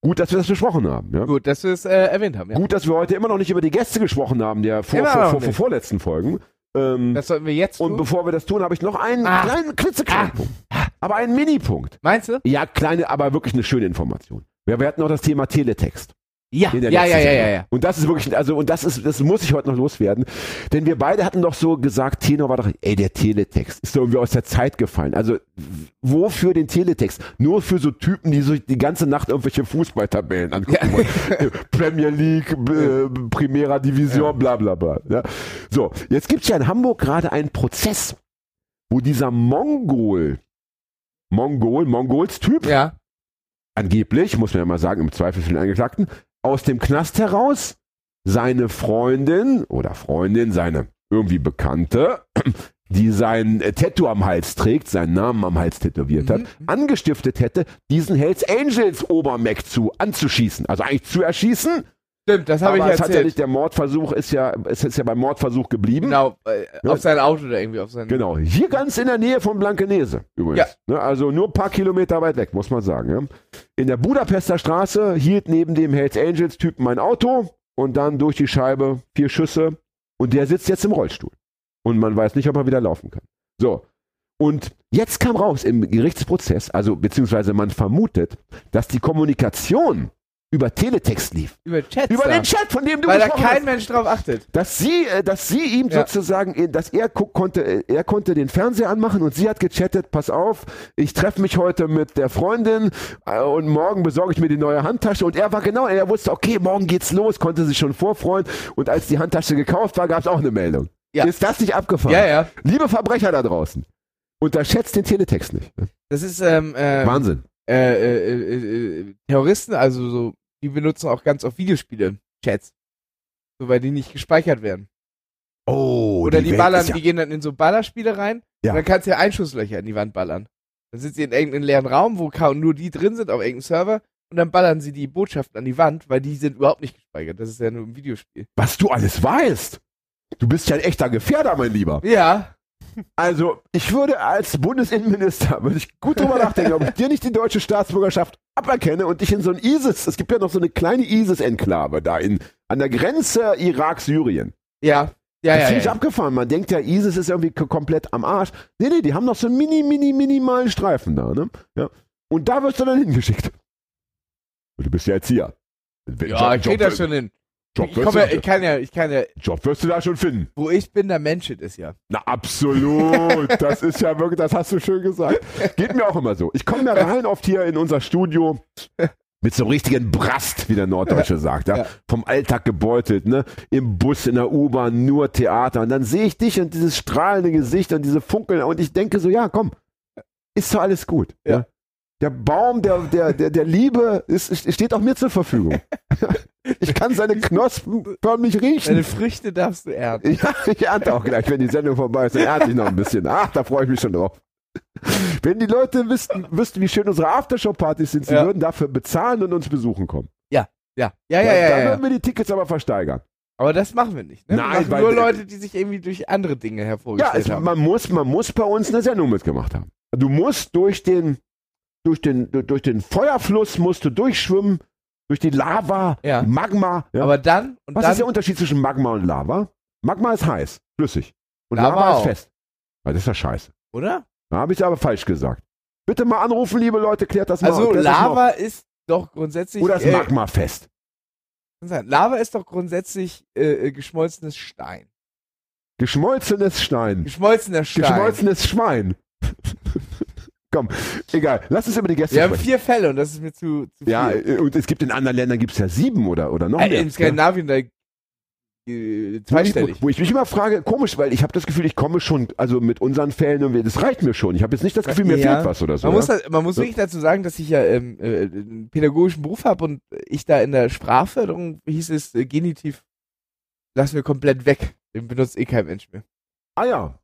Gut, dass wir das besprochen haben, ja. Gut, dass wir es äh, erwähnt haben. Ja. Gut, dass wir heute immer noch nicht über die Gäste gesprochen haben, der vor, Immer vor, vor, vor vorletzten Folgen. Ähm, Das sollten wir jetzt und tun. bevor wir das tun, habe ich noch einen Ah. kleinen, klitzekleinen Ah. Punkt. Aber einen Mini-Punkt. Meinst du? Ja, kleine, aber wirklich eine schöne Information. Wir, wir hatten noch das Thema Teletext. Ja, ja, ja, ja, ja, ja. Und das ist wirklich, also, und das ist, das muss ich heute noch loswerden. Denn wir beide hatten doch so gesagt, Tenor war doch, ey, der Teletext ist doch irgendwie aus der Zeit gefallen. Also, wofür den Teletext? Nur für so Typen, die so die ganze Nacht irgendwelche Fußballtabellen angucken Ja. wollen. (laughs) Premier League, äh, Primera Division, bla, bla, bla. Ja. So. Jetzt gibt's ja in Hamburg gerade einen Prozess, wo dieser Mongol, Mongol, Mongols-Typ, Ja. angeblich, muss man ja mal sagen, im Zweifel für den Angeklagten, aus dem Knast heraus seine Freundin oder Freundin, seine irgendwie Bekannte, (clears throat) die sein äh, Tattoo am Hals trägt, seinen Namen am Hals tätowiert hat, Mhm. angestiftet hätte, diesen Hells Angels Obermac zu anzuschießen. Also eigentlich zu erschießen, Stimmt, das habe ich aber es hat ja erzählt. nicht, der Mordversuch ist ja, es ist ja beim Mordversuch geblieben. genau, äh, Ja. auf sein Auto oder irgendwie auf sein. Genau, hier ganz in der Nähe von Blankenese übrigens. Ne, also nur ein paar Kilometer weit weg, muss man sagen. Ja. In der Budapester Straße hielt neben dem Hells Angels Typen mein Auto und dann durch die Scheibe vier Schüsse und der sitzt jetzt im Rollstuhl. Und man weiß nicht, ob er wieder laufen kann. So. Und jetzt kam raus im Gerichtsprozess, also beziehungsweise man vermutet, dass die Kommunikation über Teletext lief. Über Chats. Über den Chat, von dem du Weil da kein hast Mensch drauf achtet. dass sie, äh, dass sie ihm Ja. sozusagen, äh, dass er konnte, äh, er konnte den Fernseher anmachen und sie hat gechattet, pass auf, ich treffe mich heute mit der Freundin und morgen besorge ich mir die neue Handtasche und er war genau, er wusste, okay, morgen geht's los, konnte sich schon vorfreuen und als die Handtasche gekauft war, gab's auch eine Meldung. Ja. Ist das nicht abgefahren? Ja, ja. Liebe Verbrecher da draußen, unterschätzt den Teletext nicht. ne? Das ist ähm, äh, Wahnsinn. äh, äh, Terroristen, also so, die benutzen auch ganz oft Videospiele, Chats. So, weil die nicht gespeichert werden. Oh, Oder die, Welt ballern, ja, die gehen dann in so Ballerspiele rein Ja. und dann kannst du ja Einschusslöcher in die Wand ballern. Dann sind sie in irgendeinem leeren Raum, wo kaum nur die drin sind, auf irgendeinem Server und dann ballern sie die Botschaften an die Wand, weil die sind überhaupt nicht gespeichert. Das ist ja nur ein Videospiel. was du alles weißt. Du bist ja ein echter Gefährder, mein Lieber. Ja. Also, ich würde als Bundesinnenminister, würde ich gut drüber nachdenken, ob ich dir nicht die deutsche Staatsbürgerschaft aberkenne und dich in so ein ISIS, es gibt ja noch so eine kleine ISIS-Enklave da in, an der Grenze Irak-Syrien. Ja. Ja, das ja, ich ja. abgefahren. Man denkt ja, ISIS ist irgendwie komplett am Arsch. Nee, nee, die haben noch so einen mini, mini, minimalen Streifen da, ne? Ja. Und da wirst du dann hingeschickt. Und du bist ja Erzieher. Ja, ich krieg das schon hin. Job Ich, wirst, komm ja, du, ich kann ja, ich kann ja, Job wirst du da schon finden. wo ich bin, der Mensch ist ja. Na, absolut. (laughs) Das ist ja wirklich, das hast du schön gesagt. Geht mir auch immer so. Ich komme ja rein oft hier in unser Studio mit so einem richtigen Brast, wie der Norddeutsche (laughs) sagt, ja? Ja. vom Alltag gebeutelt, ne? im Bus, in der U-Bahn, nur Theater. Und dann sehe ich dich und dieses strahlende Gesicht und diese Funkeln und ich denke so, ja, komm, ist doch alles gut. Ja. Ja. Der Baum der, der, der, der Liebe ist, steht auch mir zur Verfügung. (laughs) Ich kann seine Knospen förmlich riechen. Deine Früchte darfst du ernten. Ja, ich ernte auch gleich, wenn die Sendung vorbei ist, dann ernte ich noch ein bisschen. Ach, da freue ich mich schon drauf. Wenn die Leute wüssten, wüssten wie schön unsere Aftershow-Partys sind, sie Ja. würden dafür bezahlen und uns besuchen kommen. Ja, ja, ja, ja. dann ja, würden wir die Tickets aber versteigern. Aber das machen wir nicht. Ne? Nein, wir nur Leute, die sich irgendwie durch andere Dinge Ja, hervorgestellt es, haben. man, muss, man muss bei uns eine Sendung mitgemacht haben. Du musst durch den, durch den, durch den Feuerfluss musst du durchschwimmen, durch die Lava, Ja. Magma. Ja. Aber dann und Was dann ist der Unterschied zwischen Magma und Lava? Magma ist heiß, flüssig. Und Lava Lava, ist fest. Ja, das ist ja scheiße. oder? Da habe ich aber falsch gesagt. Bitte mal anrufen, liebe Leute, klärt das mal. Also klärt das mal Lava ist doch grundsätzlich auf. Oder ist äh, Magma fest? kann sein. Lava ist doch grundsätzlich äh, äh, geschmolzenes Stein. Geschmolzenes Stein. Geschmolzener Stein. Geschmolzenes Schwein. (laughs) Komm, egal. Lass uns über die Gäste Wir haben sprechen. vier Fälle und das ist mir zu, zu Ja, viel. äh, und es gibt in anderen Ländern gibt es ja sieben oder, oder noch Äh, mehr. in Skandinavien da äh, zweistellig. Wo ich mich immer frage, komisch, weil ich habe das Gefühl, ich komme schon, also mit unseren Fällen, und wir- das reicht mir schon. Ich habe jetzt nicht das Gefühl, mir Ja. fehlt was oder so. Man muss, ja? halt, man muss Ja. wirklich dazu sagen, dass ich ja ähm, äh, einen pädagogischen Beruf habe und ich da in der Sprachförderung hieß es äh, Genitiv, lassen wir komplett weg. Den benutzt eh kein Mensch mehr. ah ja,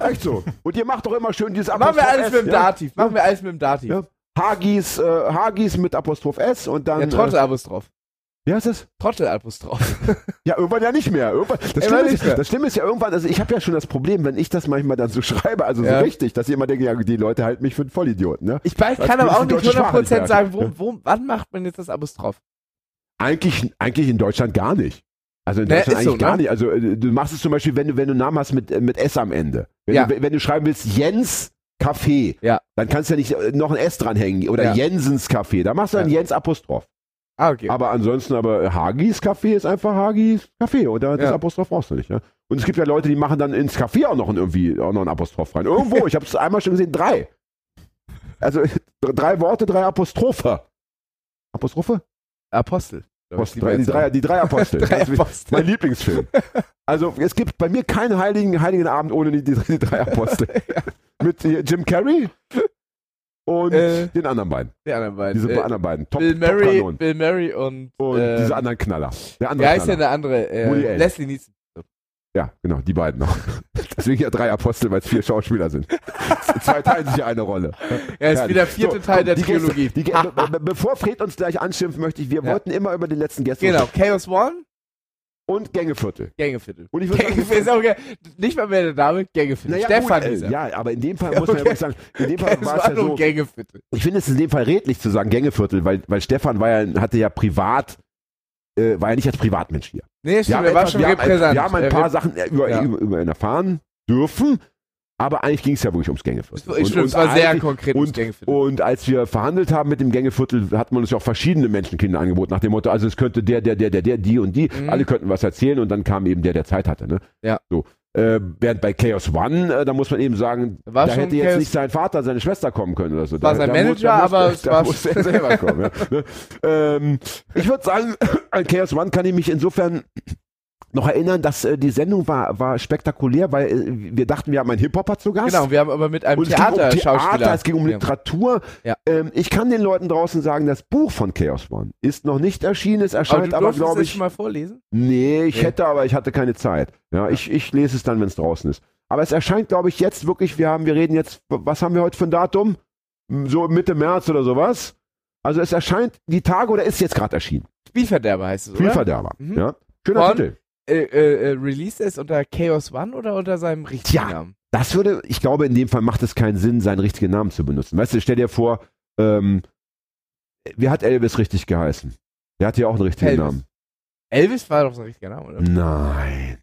echt so. Und ihr macht doch immer schön dieses Machen wir Apostroph alles S, mit dem ja? Dativ. Machen wir alles mit dem Dativ. Ja. Hagis, äh, Hagis mit Apostroph S und dann. Ja, äh, Trottel-Apostroph. wie heißt das? Trottel-Apostroph. (laughs) Ja, irgendwann ja nicht mehr. Irgendwann, das, Schlimme nicht ist, mehr. das Schlimme ist ja irgendwann, also ich habe ja schon das Problem, wenn ich das manchmal dann so (laughs) schreibe, also Ja. so richtig, dass ich immer denke, ja, die Leute halten mich für einen Vollidioten. Ne? Ich weiß, Was kann aber auch nicht deutsche Sprache nicht 100% sagen, wo, wo, wann macht man jetzt das Apostroph? Eigentlich, eigentlich in Deutschland gar nicht. Also in Ne, Deutschland ist so, eigentlich gar ne? nicht. Also äh, du machst es zum Beispiel, wenn du, wenn du einen Namen hast mit, äh, mit S am Ende. Wenn, Ja. du, wenn du schreiben willst Jens Café, Ja. dann kannst du ja nicht äh, noch ein S dranhängen oder Ja. Jensens Café. Da machst du dann. Jens Apostroph. Ah, okay. Aber ansonsten aber Hagis Café ist einfach Hagis Café oder das. Apostroph brauchst du nicht. Ja? Und es gibt ja Leute, die machen dann ins Café auch noch ein, irgendwie auch noch ein Apostroph rein. Irgendwo, (laughs) ich habe es einmal schon gesehen, drei. Also (laughs) drei Worte, drei Apostrophe. Apostrophe? Apostel. Drei, die, drei, die drei Apostel. (laughs) Drei Das ist Apostel. Mein Lieblingsfilm. Also es gibt bei mir keinen heiligen, heiligen Abend ohne die, die, die drei Apostel. (laughs) Mit Jim Carrey und Äh, den anderen beiden. Die anderen beiden. Diese Äh, anderen beiden. Top, Bill Top-Kanonen. Bill Murray und, Und äh, diese anderen Knaller. Der andere heißt denn Knaller. der andere? Äh. Leslie Nielsen. Ja, genau, die beiden noch. (laughs) Deswegen ja drei Apostel, weil es vier Schauspieler sind. Zwei teilen sich ja eine Rolle. Er ist Herrlich. wieder vierte So, Teil komm, der Gäste- Trilogie. Gäste- be- be- bevor Fred uns gleich anschimpft, möchte ich, wir Ja. wollten immer über den letzten Gäste Genau, Chaos One, und Gängeviertel. Gängeviertel. Und ich würde Gängeviertel ist auch. Nicht mal mehr der Name, Gängeviertel. naja, Stefan gut, hieß äh, er. ja, aber in dem Fall Ja, muss man ja wirklich sagen, in dem Fall war es ja so, Gängeviertel. ich finde es in dem Fall redlich zu sagen Gängeviertel, weil, weil Stefan war ja, hatte ja privat, äh, war ja nicht als Privatmensch hier. Nee, stimmt, war etwas- schon wir haben, wir haben ein paar Sachen äh, über, Ja. über, über ihn erfahren dürfen, aber eigentlich ging es ja wirklich ums Gängeviertel. Ich stimmt, es war sehr konkret ums und, Gängeviertel. und als wir verhandelt haben mit dem Gängeviertel, hat man uns ja auch verschiedene Menschenkinder angeboten, nach dem Motto, also es könnte der, der, der, der, der, die und die, Mhm. alle könnten was erzählen und dann kam eben der, der Zeit hatte. Ne? Ja. So. Äh, während bei Chaos One, äh, da muss man eben sagen, War da hätte jetzt Chaos- nicht sein Vater, seine Schwester kommen können oder so. War da, sein da Manager, muss, aber muss, es war- muss (laughs) er selber kommen. Ja. Ne? ähm, ich würde sagen, an Chaos One kann ich mich insofern noch erinnern, dass äh, die Sendung war, war spektakulär, weil äh, wir dachten, wir haben einen Hip-Hopper zu Gast. Genau, wir haben aber mit einem Und es ging um. Theater, es ging um Ja. Literatur. Ja. Ähm, ich kann den Leuten draußen sagen, das Buch von Chaos One ist noch nicht erschienen. Es Aber erscheint du aber, durftest glaube ich. schon mal vorlesen? Nee, ich Nee. hätte, aber ich hatte keine Zeit. Ja, Ich, ich lese es dann, wenn es draußen ist. Aber es erscheint, glaube ich, jetzt wirklich, wir haben, wir reden jetzt, was haben wir heute für ein Datum? So Mitte März oder sowas. Also es erscheint die Tage oder ist jetzt gerade erschienen. Spielverderber heißt es, oder? Spielverderber. Mhm. Ja. Schöner Titel. Äh, äh, äh, released es unter Chaos One oder unter seinem richtigen Tja. Namen? Das würde, ich glaube, in dem Fall macht es keinen Sinn, seinen richtigen Namen zu benutzen. Weißt du, stell dir vor, ähm, wie hat Elvis richtig geheißen? Der hat ja auch einen richtigen Elvis. Namen. Elvis war doch sein richtiger Name, oder? Nein.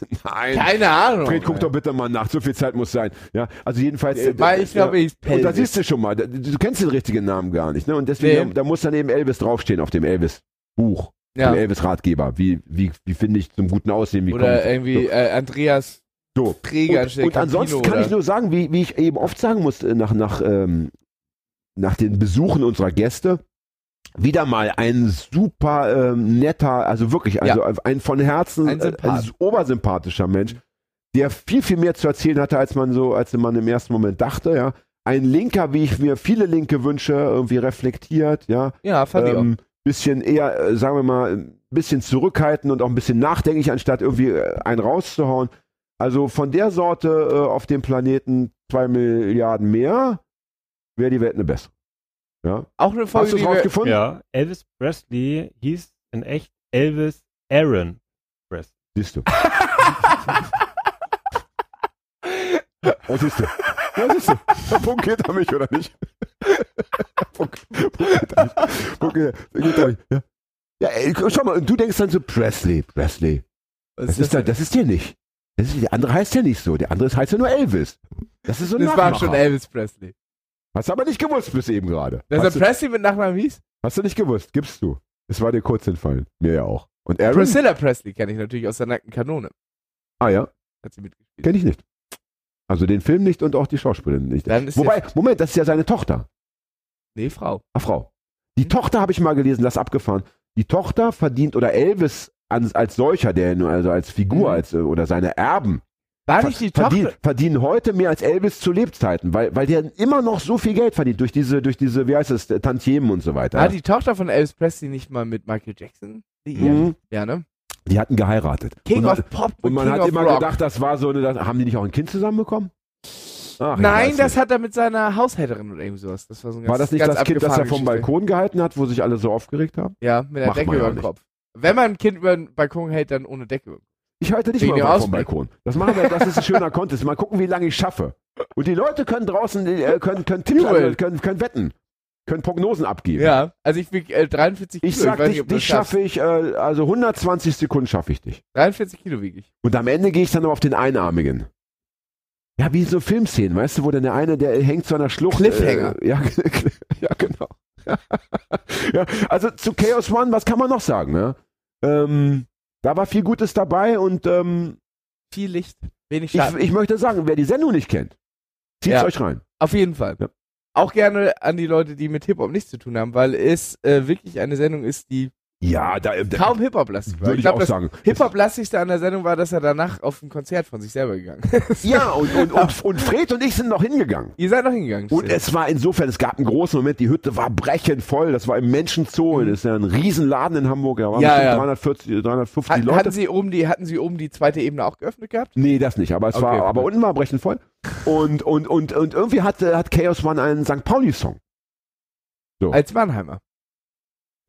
(laughs) Nein. Keine Ahnung. Fred, guck doch bitte mal nach. So viel Zeit muss sein. Ja, also jedenfalls. Äh, weil ich glaube, ich Und da siehst du schon mal, da- du kennst den richtigen Namen gar nicht, ne? Und deswegen, Nee. da, da muss dann eben Elvis draufstehen auf dem Elvis-Buch, ja. dem Elvis-Ratgeber. Wie, wie, wie finde ich zum guten Aussehen? Wie Oder irgendwie äh, Andreas so. Träger Und, und ansonsten Campino kann ich oder- nur sagen, wie, wie ich eben oft sagen muss, äh, nach, nach, ähm, nach den Besuchen unserer Gäste wieder mal ein super ähm, netter, also wirklich, also ein von Herzen Ein äh, ein obersympathischer Mensch, der viel, viel mehr zu erzählen hatte, als man so, als man im ersten Moment dachte, ja. Ein Linker, wie ich mir viele Linke wünsche, irgendwie reflektiert, ja. Ja, fand ich auch. Bisschen eher, äh, sagen wir mal, ein bisschen zurückhaltend und auch ein bisschen nachdenklich, anstatt irgendwie äh, einen rauszuhauen. Also von der Sorte äh, auf dem Planeten zwei Milliarden mehr, wäre die Welt eine bessere. Ja. Auch eine Folge, Hast du es rausgefunden? Ja, Elvis Presley hieß in echt Elvis Aaron Presley. Siehst du. (laughs) Oh, siehst du. Ja, siehst du. Da punkiert er mich, oder nicht? (laughs) Punk- punkiert er mich. Er mich. Ja. Ja, ey, schau mal, und du denkst dann so, Presley, Presley. Was Das ist, da, das ist dir nicht. Das ist, der andere heißt ja nicht so. Der andere heißt ja nur Elvis. Das ist so ein das war Nachmacher. schon Elvis Presley. Hast du aber nicht gewusst bis eben gerade. Dass er Presley mit Nachnamen hieß? hast du nicht gewusst, gibst du. Es war dir kurz entfallen. Mir ja auch. Und Aaron? Priscilla Presley kenne ich natürlich aus der nackten Kanone. Ah ja, Hat sie mitgespielt. kenne ich nicht. Also den Film nicht und auch die Schauspielerin nicht. Wobei, Moment, das ist ja seine Tochter. Nee, Frau. Ah, Frau. Die Mhm. Tochter habe ich mal gelesen, das abgefahren. Die Tochter verdient oder Elvis als, als solcher, der nur also als Figur Mhm. als, äh, oder seine Erben War nicht die verdienen, Tochter? verdienen heute mehr als Elvis zu Lebzeiten, weil, weil der immer noch so viel Geld verdient durch diese, durch diese, wie heißt es, Tantiemen und so weiter. War die Tochter von Elvis Presley nicht mal mit Michael Jackson liiert? Mhm. Ja, ne? Die hatten geheiratet. King und man, of Pop und man King hat immer Rock. gedacht, das war so eine, haben die nicht auch ein Kind zusammenbekommen? Ach, Nein, das nicht. hat er mit seiner Haushälterin oder irgendwie sowas. Das war so ein ganz, War das nicht das Kind, das er vom. Balkon gehalten hat, wo sich alle so aufgeregt haben? Ja, mit Macht Decke über nicht. Kopf. Wenn man ein Kind über den Balkon hält, dann ohne Decke. über den Kopf. Ich halte nicht Wegen mal dem vom. Balkon. Das machen wir, das ist ein schöner (laughs) Contest. Mal gucken, wie lange ich schaffe. Und die Leute können draußen, äh, können, können also, können, können wetten, können Prognosen abgeben. Ja, also ich wiege äh, 43 Kilo. Ich sag, weiß dich, dich schaffe ich, äh, also 120 Sekunden schaffe ich dich. 43 Kilo wiege ich. Und am Ende gehe ich dann noch auf den Einarmigen. Ja, wie so Filmszenen, weißt du, wo dann der eine, der hängt zu einer Schlucht. Cliffhanger. Äh, (laughs) ja, (laughs) ja, genau. (laughs) ja, also zu Chaos One, was kann man noch sagen? Ne? Ähm, da war viel Gutes dabei und ähm, Viel Licht, wenig ich, Schatten. ich möchte sagen, wer die Sendung nicht kennt, zieht's Ja. euch rein. Auf jeden Fall. Ja. Auch gerne an die Leute, die mit Hip-Hop nichts zu tun haben, weil es äh, wirklich eine Sendung ist, die Ja, da, da kaum Hip-Hop-lastig war. würde ich glaub, auch das sagen. Hip-Hop-lastigste an der Sendung war, dass er danach auf ein Konzert von sich selber gegangen ist. Ja, und, und, (laughs) und, und Fred und ich sind noch hingegangen. Ihr seid noch hingegangen. Und es war insofern, es gab einen großen Moment, die Hütte war brechend voll, das war im Menschenzoo, das ist ja ein Riesenladen in Hamburg, da waren Mhm. Ja, ja. 340, 350 Hat, Leute. hatten, sie oben die, hatten sie oben die zweite Ebene auch geöffnet gehabt? Nee, das nicht, aber es Okay, war, aber unten war brechend voll. Und, und, und, und irgendwie hat, hat Chaos One einen St. Pauli-Song. So. Als Mannheimer.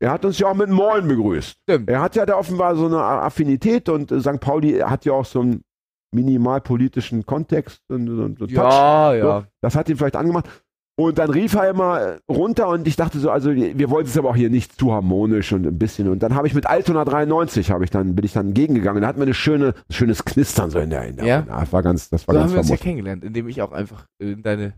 Er hat uns ja auch mit Moin begrüßt. Stimmt. Er hat ja da offenbar so eine Affinität und äh, St. Pauli hat ja auch so einen minimalpolitischen Kontext und, und, und Touch. Ja, ja. So, das hat ihn vielleicht angemacht. Und dann rief er immer runter und ich dachte so, also wir wollten es aber auch hier nicht zu harmonisch und ein bisschen. Und dann habe ich mit Altona 93 habe ich dann bin ich dann gegengegangen. Da hatten wir eine schöne ein schönes Knistern so in der in der Ja. Das war ganz das war So ganz haben wir uns ja kennengelernt, indem ich auch einfach in deine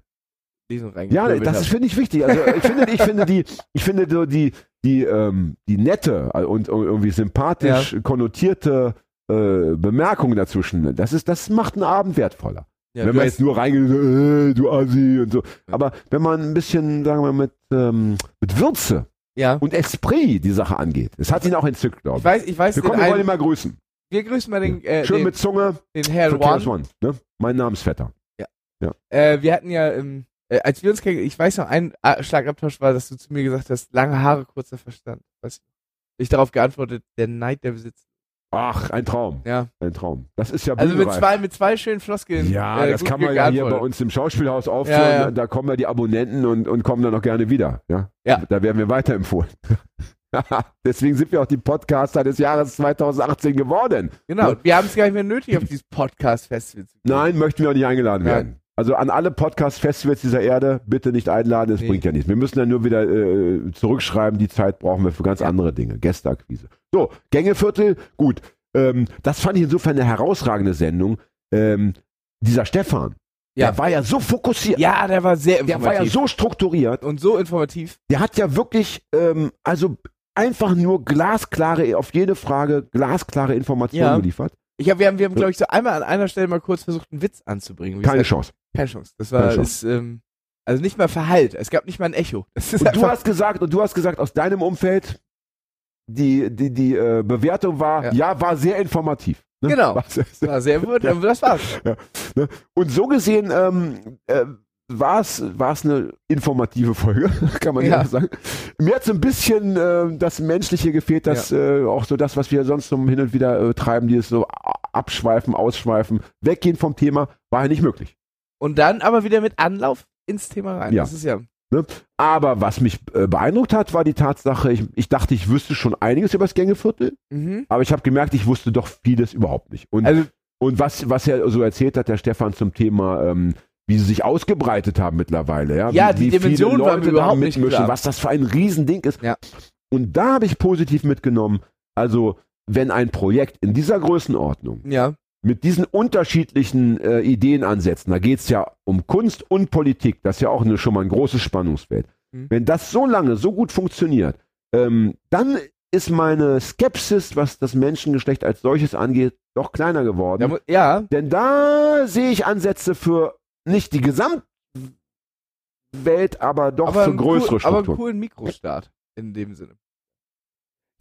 Lesung Ja, reingekommen das ist, finde ich wichtig. Also ich finde, ich finde die, ich finde so die, die, ähm, die nette und irgendwie sympathisch konnotierte äh, Bemerkung dazwischen. Das ist, das macht einen Abend wertvoller. Ja, wenn du man jetzt nur reingeht, äh, du Assi und so. Aber wenn man ein bisschen, sagen wir mal, mit, ähm, mit Würze ja. und Esprit die Sache angeht. Es hat ihn auch entzückt, glaube Ich ich. weiß, ich weiß, Wir, kommen, wir wollen ihn mal grüßen. wir grüßen mal den, äh, Schön den, mit Zunge den Herrn One. One. Ne? Mein Namensvetter. Äh, wir hatten ja, ähm, äh, als wir uns kennen, ich weiß noch, ein äh, Schlagabtausch war, dass du zu mir gesagt hast, lange Haare, kurzer Verstand. Weiß ich. Ich darauf geantwortet, der Neid der Besitz. Ach, ein Traum. Ja. Ein Traum. Das ist ja Also mit zwei, mit zwei schönen Floskeln. Ja, äh, das kann man ja hier bei uns im Schauspielhaus aufführen. Ja, ja. Da kommen ja die Abonnenten und, und kommen dann auch gerne wieder. Ja? Ja. Da werden wir weiterempfohlen. (laughs) Deswegen sind wir auch die Podcaster des Jahres 2018 geworden. Genau, Ja. wir haben es gar nicht mehr nötig, auf dieses Podcast-Festival zu gehen. Nein, möchten wir auch nicht eingeladen Nein. werden. Also an alle Podcast-Festivals dieser Erde bitte nicht einladen, es Nee. bringt ja nichts. Wir müssen dann nur wieder äh, zurückschreiben, die Zeit brauchen wir für ganz Ja. andere Dinge. Gästeakquise. So, Gängeviertel, gut. Ähm, das fand ich insofern eine herausragende Sendung. Ähm, dieser Stefan, Ja. der war ja so fokussiert, Ja, der war sehr der war ja informativ. so strukturiert, und so informativ. der hat ja wirklich, ähm, also einfach nur glasklare, auf jede Frage glasklare Informationen Ja. geliefert. Ich hab, wir haben, wir haben glaube ich, so einmal an einer Stelle mal kurz versucht, einen Witz anzubringen. Keine gesagt, Chance. Keine Chance. Das war, Chance. ist, ähm, Also nicht mal Verhalt. Es gab nicht mal ein Echo. Und du hast gesagt, und du hast gesagt, aus deinem Umfeld, die, die, die äh, Bewertung war, ja. Ja. war sehr informativ. Ne? Genau. War sehr, sehr, war sehr gut, (laughs) das war's. und so gesehen ähm, äh, war es war es eine informative Folge, (laughs) kann man ja, Ja. sagen. Mir hat so ein bisschen äh, das Menschliche gefehlt, dass äh, auch so das, was wir sonst so hin und wieder äh, treiben, dieses so abschweifen, ausschweifen, weggehen vom Thema, war ja nicht möglich. Und dann aber wieder mit Anlauf ins Thema rein. Ja. Das ist ja. Aber was mich äh, beeindruckt hat, war die Tatsache, ich, ich dachte, ich wüsste schon einiges über das Gängeviertel, Mhm. aber ich habe gemerkt, ich wusste doch vieles überhaupt nicht. Und, Also, und was, was er so erzählt hat, der Stefan zum Thema, ähm, wie sie sich ausgebreitet haben mittlerweile. Ja, Ja, wie, die wie viele Dimension war mir Leute überhaupt nicht mitmischen, was das für ein Riesending ist. Ja. Und da habe ich positiv mitgenommen, also wenn ein Projekt in dieser Größenordnung ja. Mit diesen unterschiedlichen äh, Ideenansätzen, da geht es ja um Kunst und Politik, das ist ja auch eine, schon mal ein großes Spannungsfeld. Mhm. Wenn das so lange, so gut funktioniert, ähm, dann ist meine Skepsis, was das Menschengeschlecht als solches angeht, doch kleiner geworden. Mu- ja, Denn da sehe ich Ansätze für nicht die Gesamtwelt, aber doch aber, für größere cool, aber einen Strukturen. coolen Mikrostart in dem Sinne.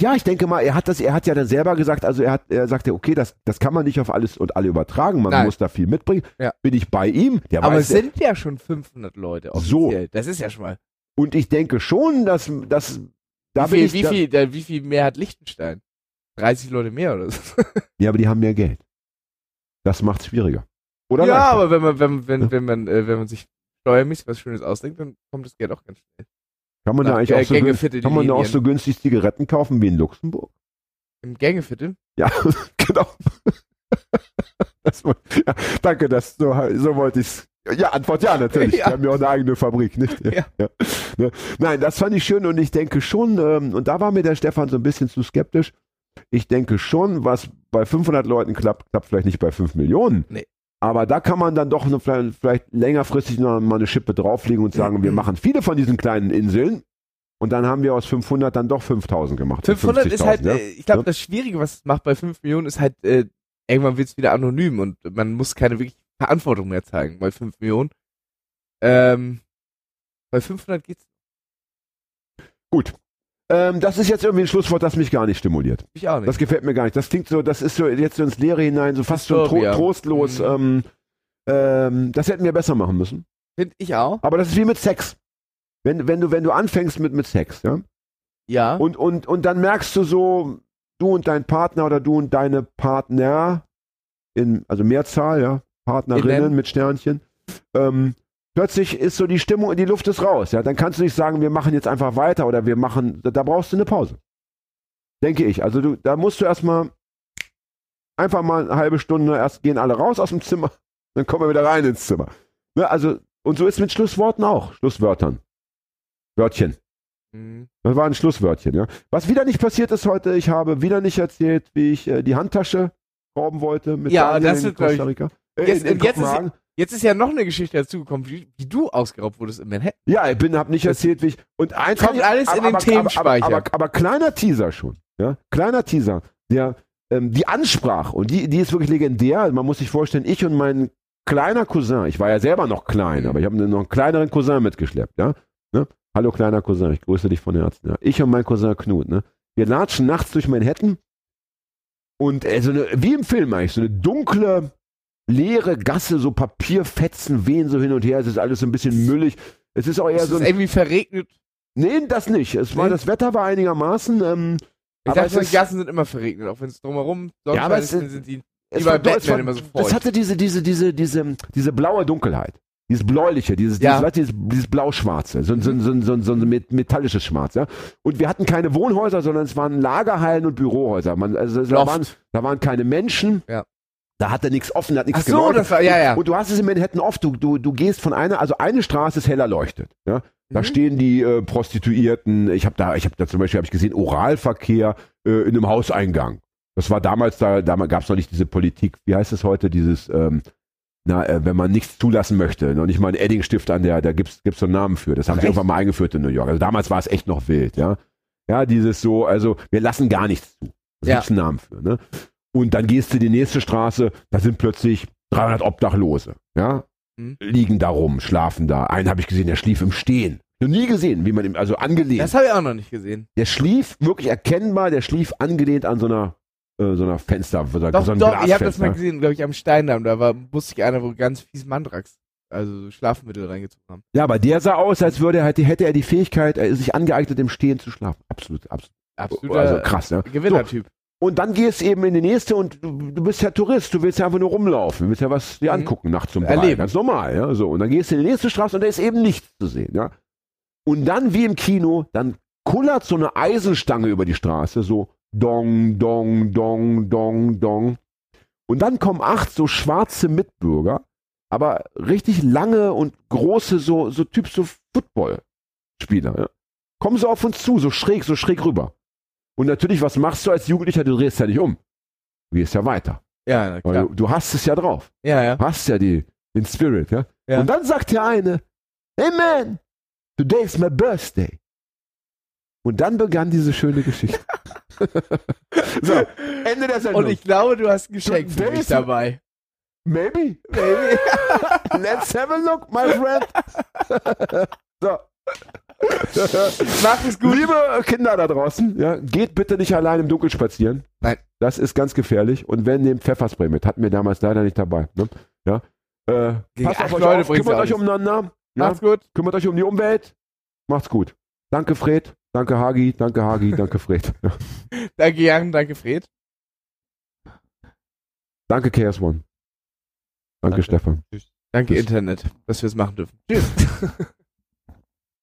Ja, ich denke mal, er hat das, er hat ja dann selber gesagt, also er hat, er sagte, okay, das, das kann man nicht auf alles und alle übertragen, man Nein. muss da viel mitbringen. Ja. Bin ich bei ihm? Der aber weiß, es sind ja schon 500 Leute So. offiziell. Das ist ja schon mal. und ich denke schon, dass, dass da wie, viel, ich, wie, da, viel, da, wie viel mehr hat Liechtenstein? 30 Leute mehr oder so. (laughs) ja, aber die haben mehr Geld. Das macht es schwieriger. Oder ja, leichter. aber wenn man, wenn, wenn, wenn man, äh, wenn man sich steuermäßig was Schönes ausdenkt, dann kommt das Geld auch ganz schnell. Kann man da eigentlich äh, auch so, gün- Gängeviertel kann man da auch so günstig Zigaretten kaufen wie in Luxemburg? Im Gängeviertel? Ja, (laughs) genau. Das, ja, danke, das, so, so wollte ich's. Ja, Antwort ja, natürlich. (laughs) Ja. Wir haben ja auch eine eigene Fabrik, nicht? Ja. Ne? Nein, das fand ich schön und ich denke schon, ähm, und da war mir der Stefan so ein bisschen zu skeptisch. Ich denke schon, was bei 500 Leuten klappt, klappt vielleicht nicht bei 5 Millionen. Nee. Aber da kann man dann doch noch vielleicht, längerfristig noch mal eine Schippe drauflegen und sagen, wir machen viele von diesen kleinen Inseln und dann haben wir aus 500 dann doch 5000 gemacht. 500 ist halt, 50.000, ja? äh, ich glaube, Ja. das Schwierige, was es macht bei 5 Millionen, ist halt, äh, irgendwann wird es wieder anonym und man muss keine wirklich Verantwortung mehr zeigen bei 5 Millionen. Ähm, bei 500 geht's Ähm, das ist jetzt irgendwie ein Schlusswort, das mich gar nicht stimuliert. mich auch nicht. Das gefällt mir gar nicht. Das klingt so, das ist so jetzt so ins Leere hinein, so fast schon tro trostlos. Ähm, ähm, das hätten wir besser machen müssen. Finde ich auch. Aber das ist wie mit Sex. Wenn, wenn, du, wenn du anfängst mit, mit Sex, ja, Ja. und, und, und dann merkst du so, du und dein Partner oder du und deine Partner, in, also Mehrzahl, ja, Partnerinnen Innen. mit Sternchen, ähm, plötzlich ist so die Stimmung, die Luft ist raus, ja, dann kannst du nicht sagen, wir machen jetzt einfach weiter oder wir machen, da, brauchst du eine Pause. Denke ich. Also du, da musst du erstmal einfach mal eine halbe Stunde, erst gehen alle raus aus dem Zimmer, (laughs) dann kommen wir wieder rein ins Zimmer. Ne, also, und so ist mit Schlussworten auch, Schlusswörtern. Wörtchen. Mhm. Das war ein Schlusswörtchen, ja. Was wieder nicht passiert ist heute, ich habe wieder nicht erzählt, wie ich äh, die Handtasche rauben wollte mit Ja, das in wird, ich- Costa Rica. Äh, Jetzt- in, in jetzt ist-. Jetzt ist ja noch eine Geschichte dazugekommen, wie, wie du ausgeraubt wurdest in Manhattan. Ja, ich bin, hab nicht erzählt, wie ich. Und eins kommt alles in den aber, Themenspeicher. Aber, aber, aber kleiner Teaser schon. Ja? Kleiner Teaser. Der, ähm, die Ansprache, und die, die ist wirklich legendär. Also man muss sich vorstellen, ich und mein kleiner Cousin, ich war ja selber noch klein, Mhm. aber ich habe noch einen kleineren Cousin mitgeschleppt, ja. Ne? Hallo kleiner Cousin, ich grüße dich von Herzen. Ja? Ich und mein Cousin Knut, ne? Wir latschen nachts durch Manhattan und äh, so eine, wie im Film eigentlich, so eine dunkle, leere Gasse, so Papierfetzen wehen so hin und her, es ist alles so ein bisschen müllig. Es ist auch eher Es so ist irgendwie verregnet. Nee, das nicht. Es war, Nee? das Wetter war einigermaßen. Ähm, Ich aber dachte, es die ist- Gassen sind immer verregnet, auch wenn es drumherum Sonnenschein aber ist, es dann sind die es war, es war, immer so feucht. hatte diese, diese, diese, diese, diese blaue Dunkelheit. Dieses bläuliche, dieses, Ja. dieses, weißt dieses, dieses blau-schwarze, so, ein- so, ein- so, ein- so, so ein met- metallisches Schwarz, ja. Und wir hatten keine Wohnhäuser, sondern es waren Lagerhallen und Bürohäuser. Man, also, da, waren, da waren keine Menschen. Ja. Da hatte nichts offen, da hat nichts Ach so, geleuchtet. das war, ja, ja. Und du hast es in Manhattan oft, du, du, du gehst von einer, also eine Straße ist hell erleuchtet. Ja? Da Mhm. stehen die äh, Prostituierten, ich habe da, ich habe da zum Beispiel, habe ich gesehen, Oralverkehr äh, in einem Hauseingang. Das war damals, da, damals gab es noch nicht diese Politik, wie heißt es heute, dieses, ähm, na, äh, wenn man nichts zulassen möchte, noch nicht mal einen Eddingstift an der, da gibt's gibt's so einen Namen für. Das haben Ach, sie echt? irgendwann mal eingeführt in New York. Also damals war es echt noch wild, ja. Ja, dieses so, also wir lassen gar nichts zu. Da Ja. gibt's einen Namen für, ne? Und dann gehst du die nächste Straße, da sind plötzlich 300 Obdachlose, ja. Hm. liegen da rum, schlafen da. Einen habe ich gesehen, der schlief im Stehen. Noch nie gesehen, wie man ihm, also angelehnt. Das habe ich auch noch nicht gesehen. der schlief wirklich erkennbar, der schlief angelehnt an so einer, äh, so einer Fenster, so, Doch, so einem doch, ich habe das mal gesehen, glaube ich, am Steindamm. Da war, wusste ich einer, wo ganz fies Mandrax, also so Schlafmittel reingezogen haben. Ja, aber der sah aus, als würde er, hätte, hätte er die Fähigkeit, er ist sich angeeignet, im Stehen zu schlafen. Absolut, absolut. Absoluter Also krass, ne? Gewinnertyp. Und dann gehst du eben in die nächste und du, du bist ja Tourist, du willst ja einfach nur rumlaufen, du willst ja was dir Mhm. angucken nachts um drei. Erleben. Ganz normal, ja. So. Und dann gehst du in die nächste Straße und da ist eben nichts zu sehen, ja. Und dann, wie im Kino, dann kullert so eine Eisenstange über die Straße, so dong, dong, dong, dong, dong. Und dann kommen acht so schwarze Mitbürger, aber richtig lange und große, so, so Typ so Football-Spieler, ja. Kommen so auf uns zu, so schräg, so schräg rüber. Und natürlich, was machst du als Jugendlicher? Du drehst ja nicht um. Du gehst ja weiter. Ja, klar. du, du hast es ja drauf. Ja, ja. Hast ja die, den Spirit, ja? Ja. Und dann sagt der eine, hey man, today is my birthday. Und dann begann diese schöne Geschichte. (laughs) so, Ende der Sendung. Und ich glaube, du hast ein Geschenk für mich dabei. Maybe. Baby. (laughs) Let's have a look, my friend. (laughs) so. (laughs) Mach es gut. Liebe Kinder da draußen, ja, geht bitte nicht allein im Dunkeln spazieren. Nein. Das ist ganz gefährlich. Und wenn, nehmt Pfefferspray mit. Hatten wir damals leider nicht dabei. Ne? Ja. Äh, passt auf euch Leute auf, kümmert euch umeinander. Ja? Macht's gut. Kümmert euch um die Umwelt. Macht's gut. Danke Fred. Danke Hagi. Danke Hagi. Danke Fred. (laughs) Danke, Jan. Danke, Fred. Danke KS1. Danke, Danke. Stefan. Danke, Tschüss. Internet, dass wir es machen dürfen. Tschüss. (laughs)